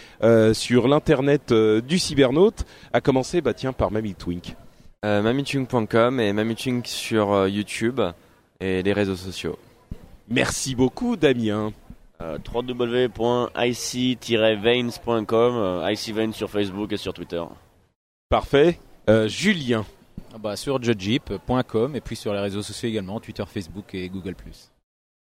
S1: sur l'internet du cybernaute. À commencer, bah tiens, par Mamie Twink.
S6: Mamitwink.com et mamitwink sur YouTube et les réseaux sociaux.
S1: Merci beaucoup, Damien.
S5: Euh, www.ic-veins.com, euh, ICVeins sur Facebook et sur Twitter.
S1: Parfait. Euh, Julien.
S7: Ah bah, sur judgeep.com et puis sur les réseaux sociaux également, Twitter, Facebook et Google+.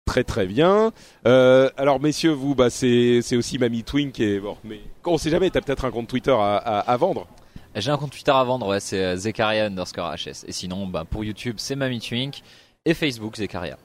S1: Très très bien. Euh, alors messieurs, vous, bah c'est c'est aussi Mamie Twink et bon, mais on sait jamais. T'as peut-être un compte Twitter à, à, à vendre.
S3: J'ai un compte Twitter à vendre, ouais, c'est Zekaria underscore HS. Et sinon, bah, pour YouTube, c'est Mamie Twink. Et Facebook, Zekaria.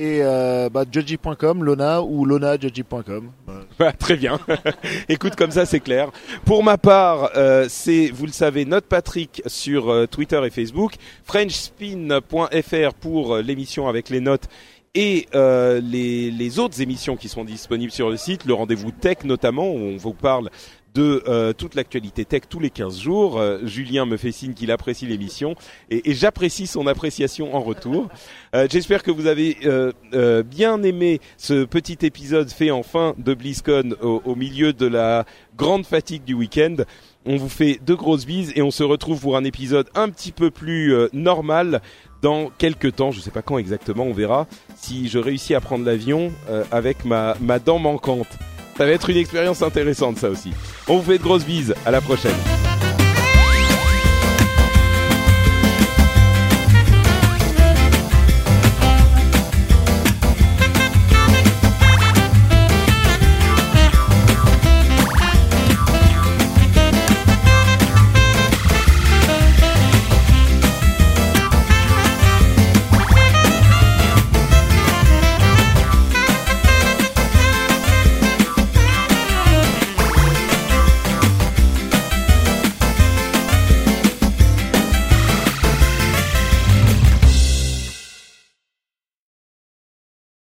S2: Et euh, bah, judgy.com, Lona ou lonajudgy.com.
S1: Bah, très bien. Écoute, comme ça, c'est clair. Pour ma part, euh, c'est, vous le savez, Note Patrick sur euh, Twitter et Facebook, FrenchSpin.fr pour euh, l'émission avec les notes et euh, les, les autres émissions qui sont disponibles sur le site, le rendez-vous tech notamment, où on vous parle de euh, toute l'actualité tech tous les 15 jours. Euh, Julien me fait signe qu'il apprécie l'émission et, et j'apprécie son appréciation en retour. Euh, J'espère que vous avez euh, euh, bien aimé ce petit épisode fait en fin de BlizzCon au, au milieu de la grande fatigue du week-end. On vous fait de grosses bises et on se retrouve pour un épisode un petit peu plus normal dans quelques temps. Je sais pas quand exactement, on verra si je réussis à prendre l'avion avec ma, ma dent manquante. Ça va être une expérience intéressante ça aussi. On vous fait de grosses bises. À la prochaine.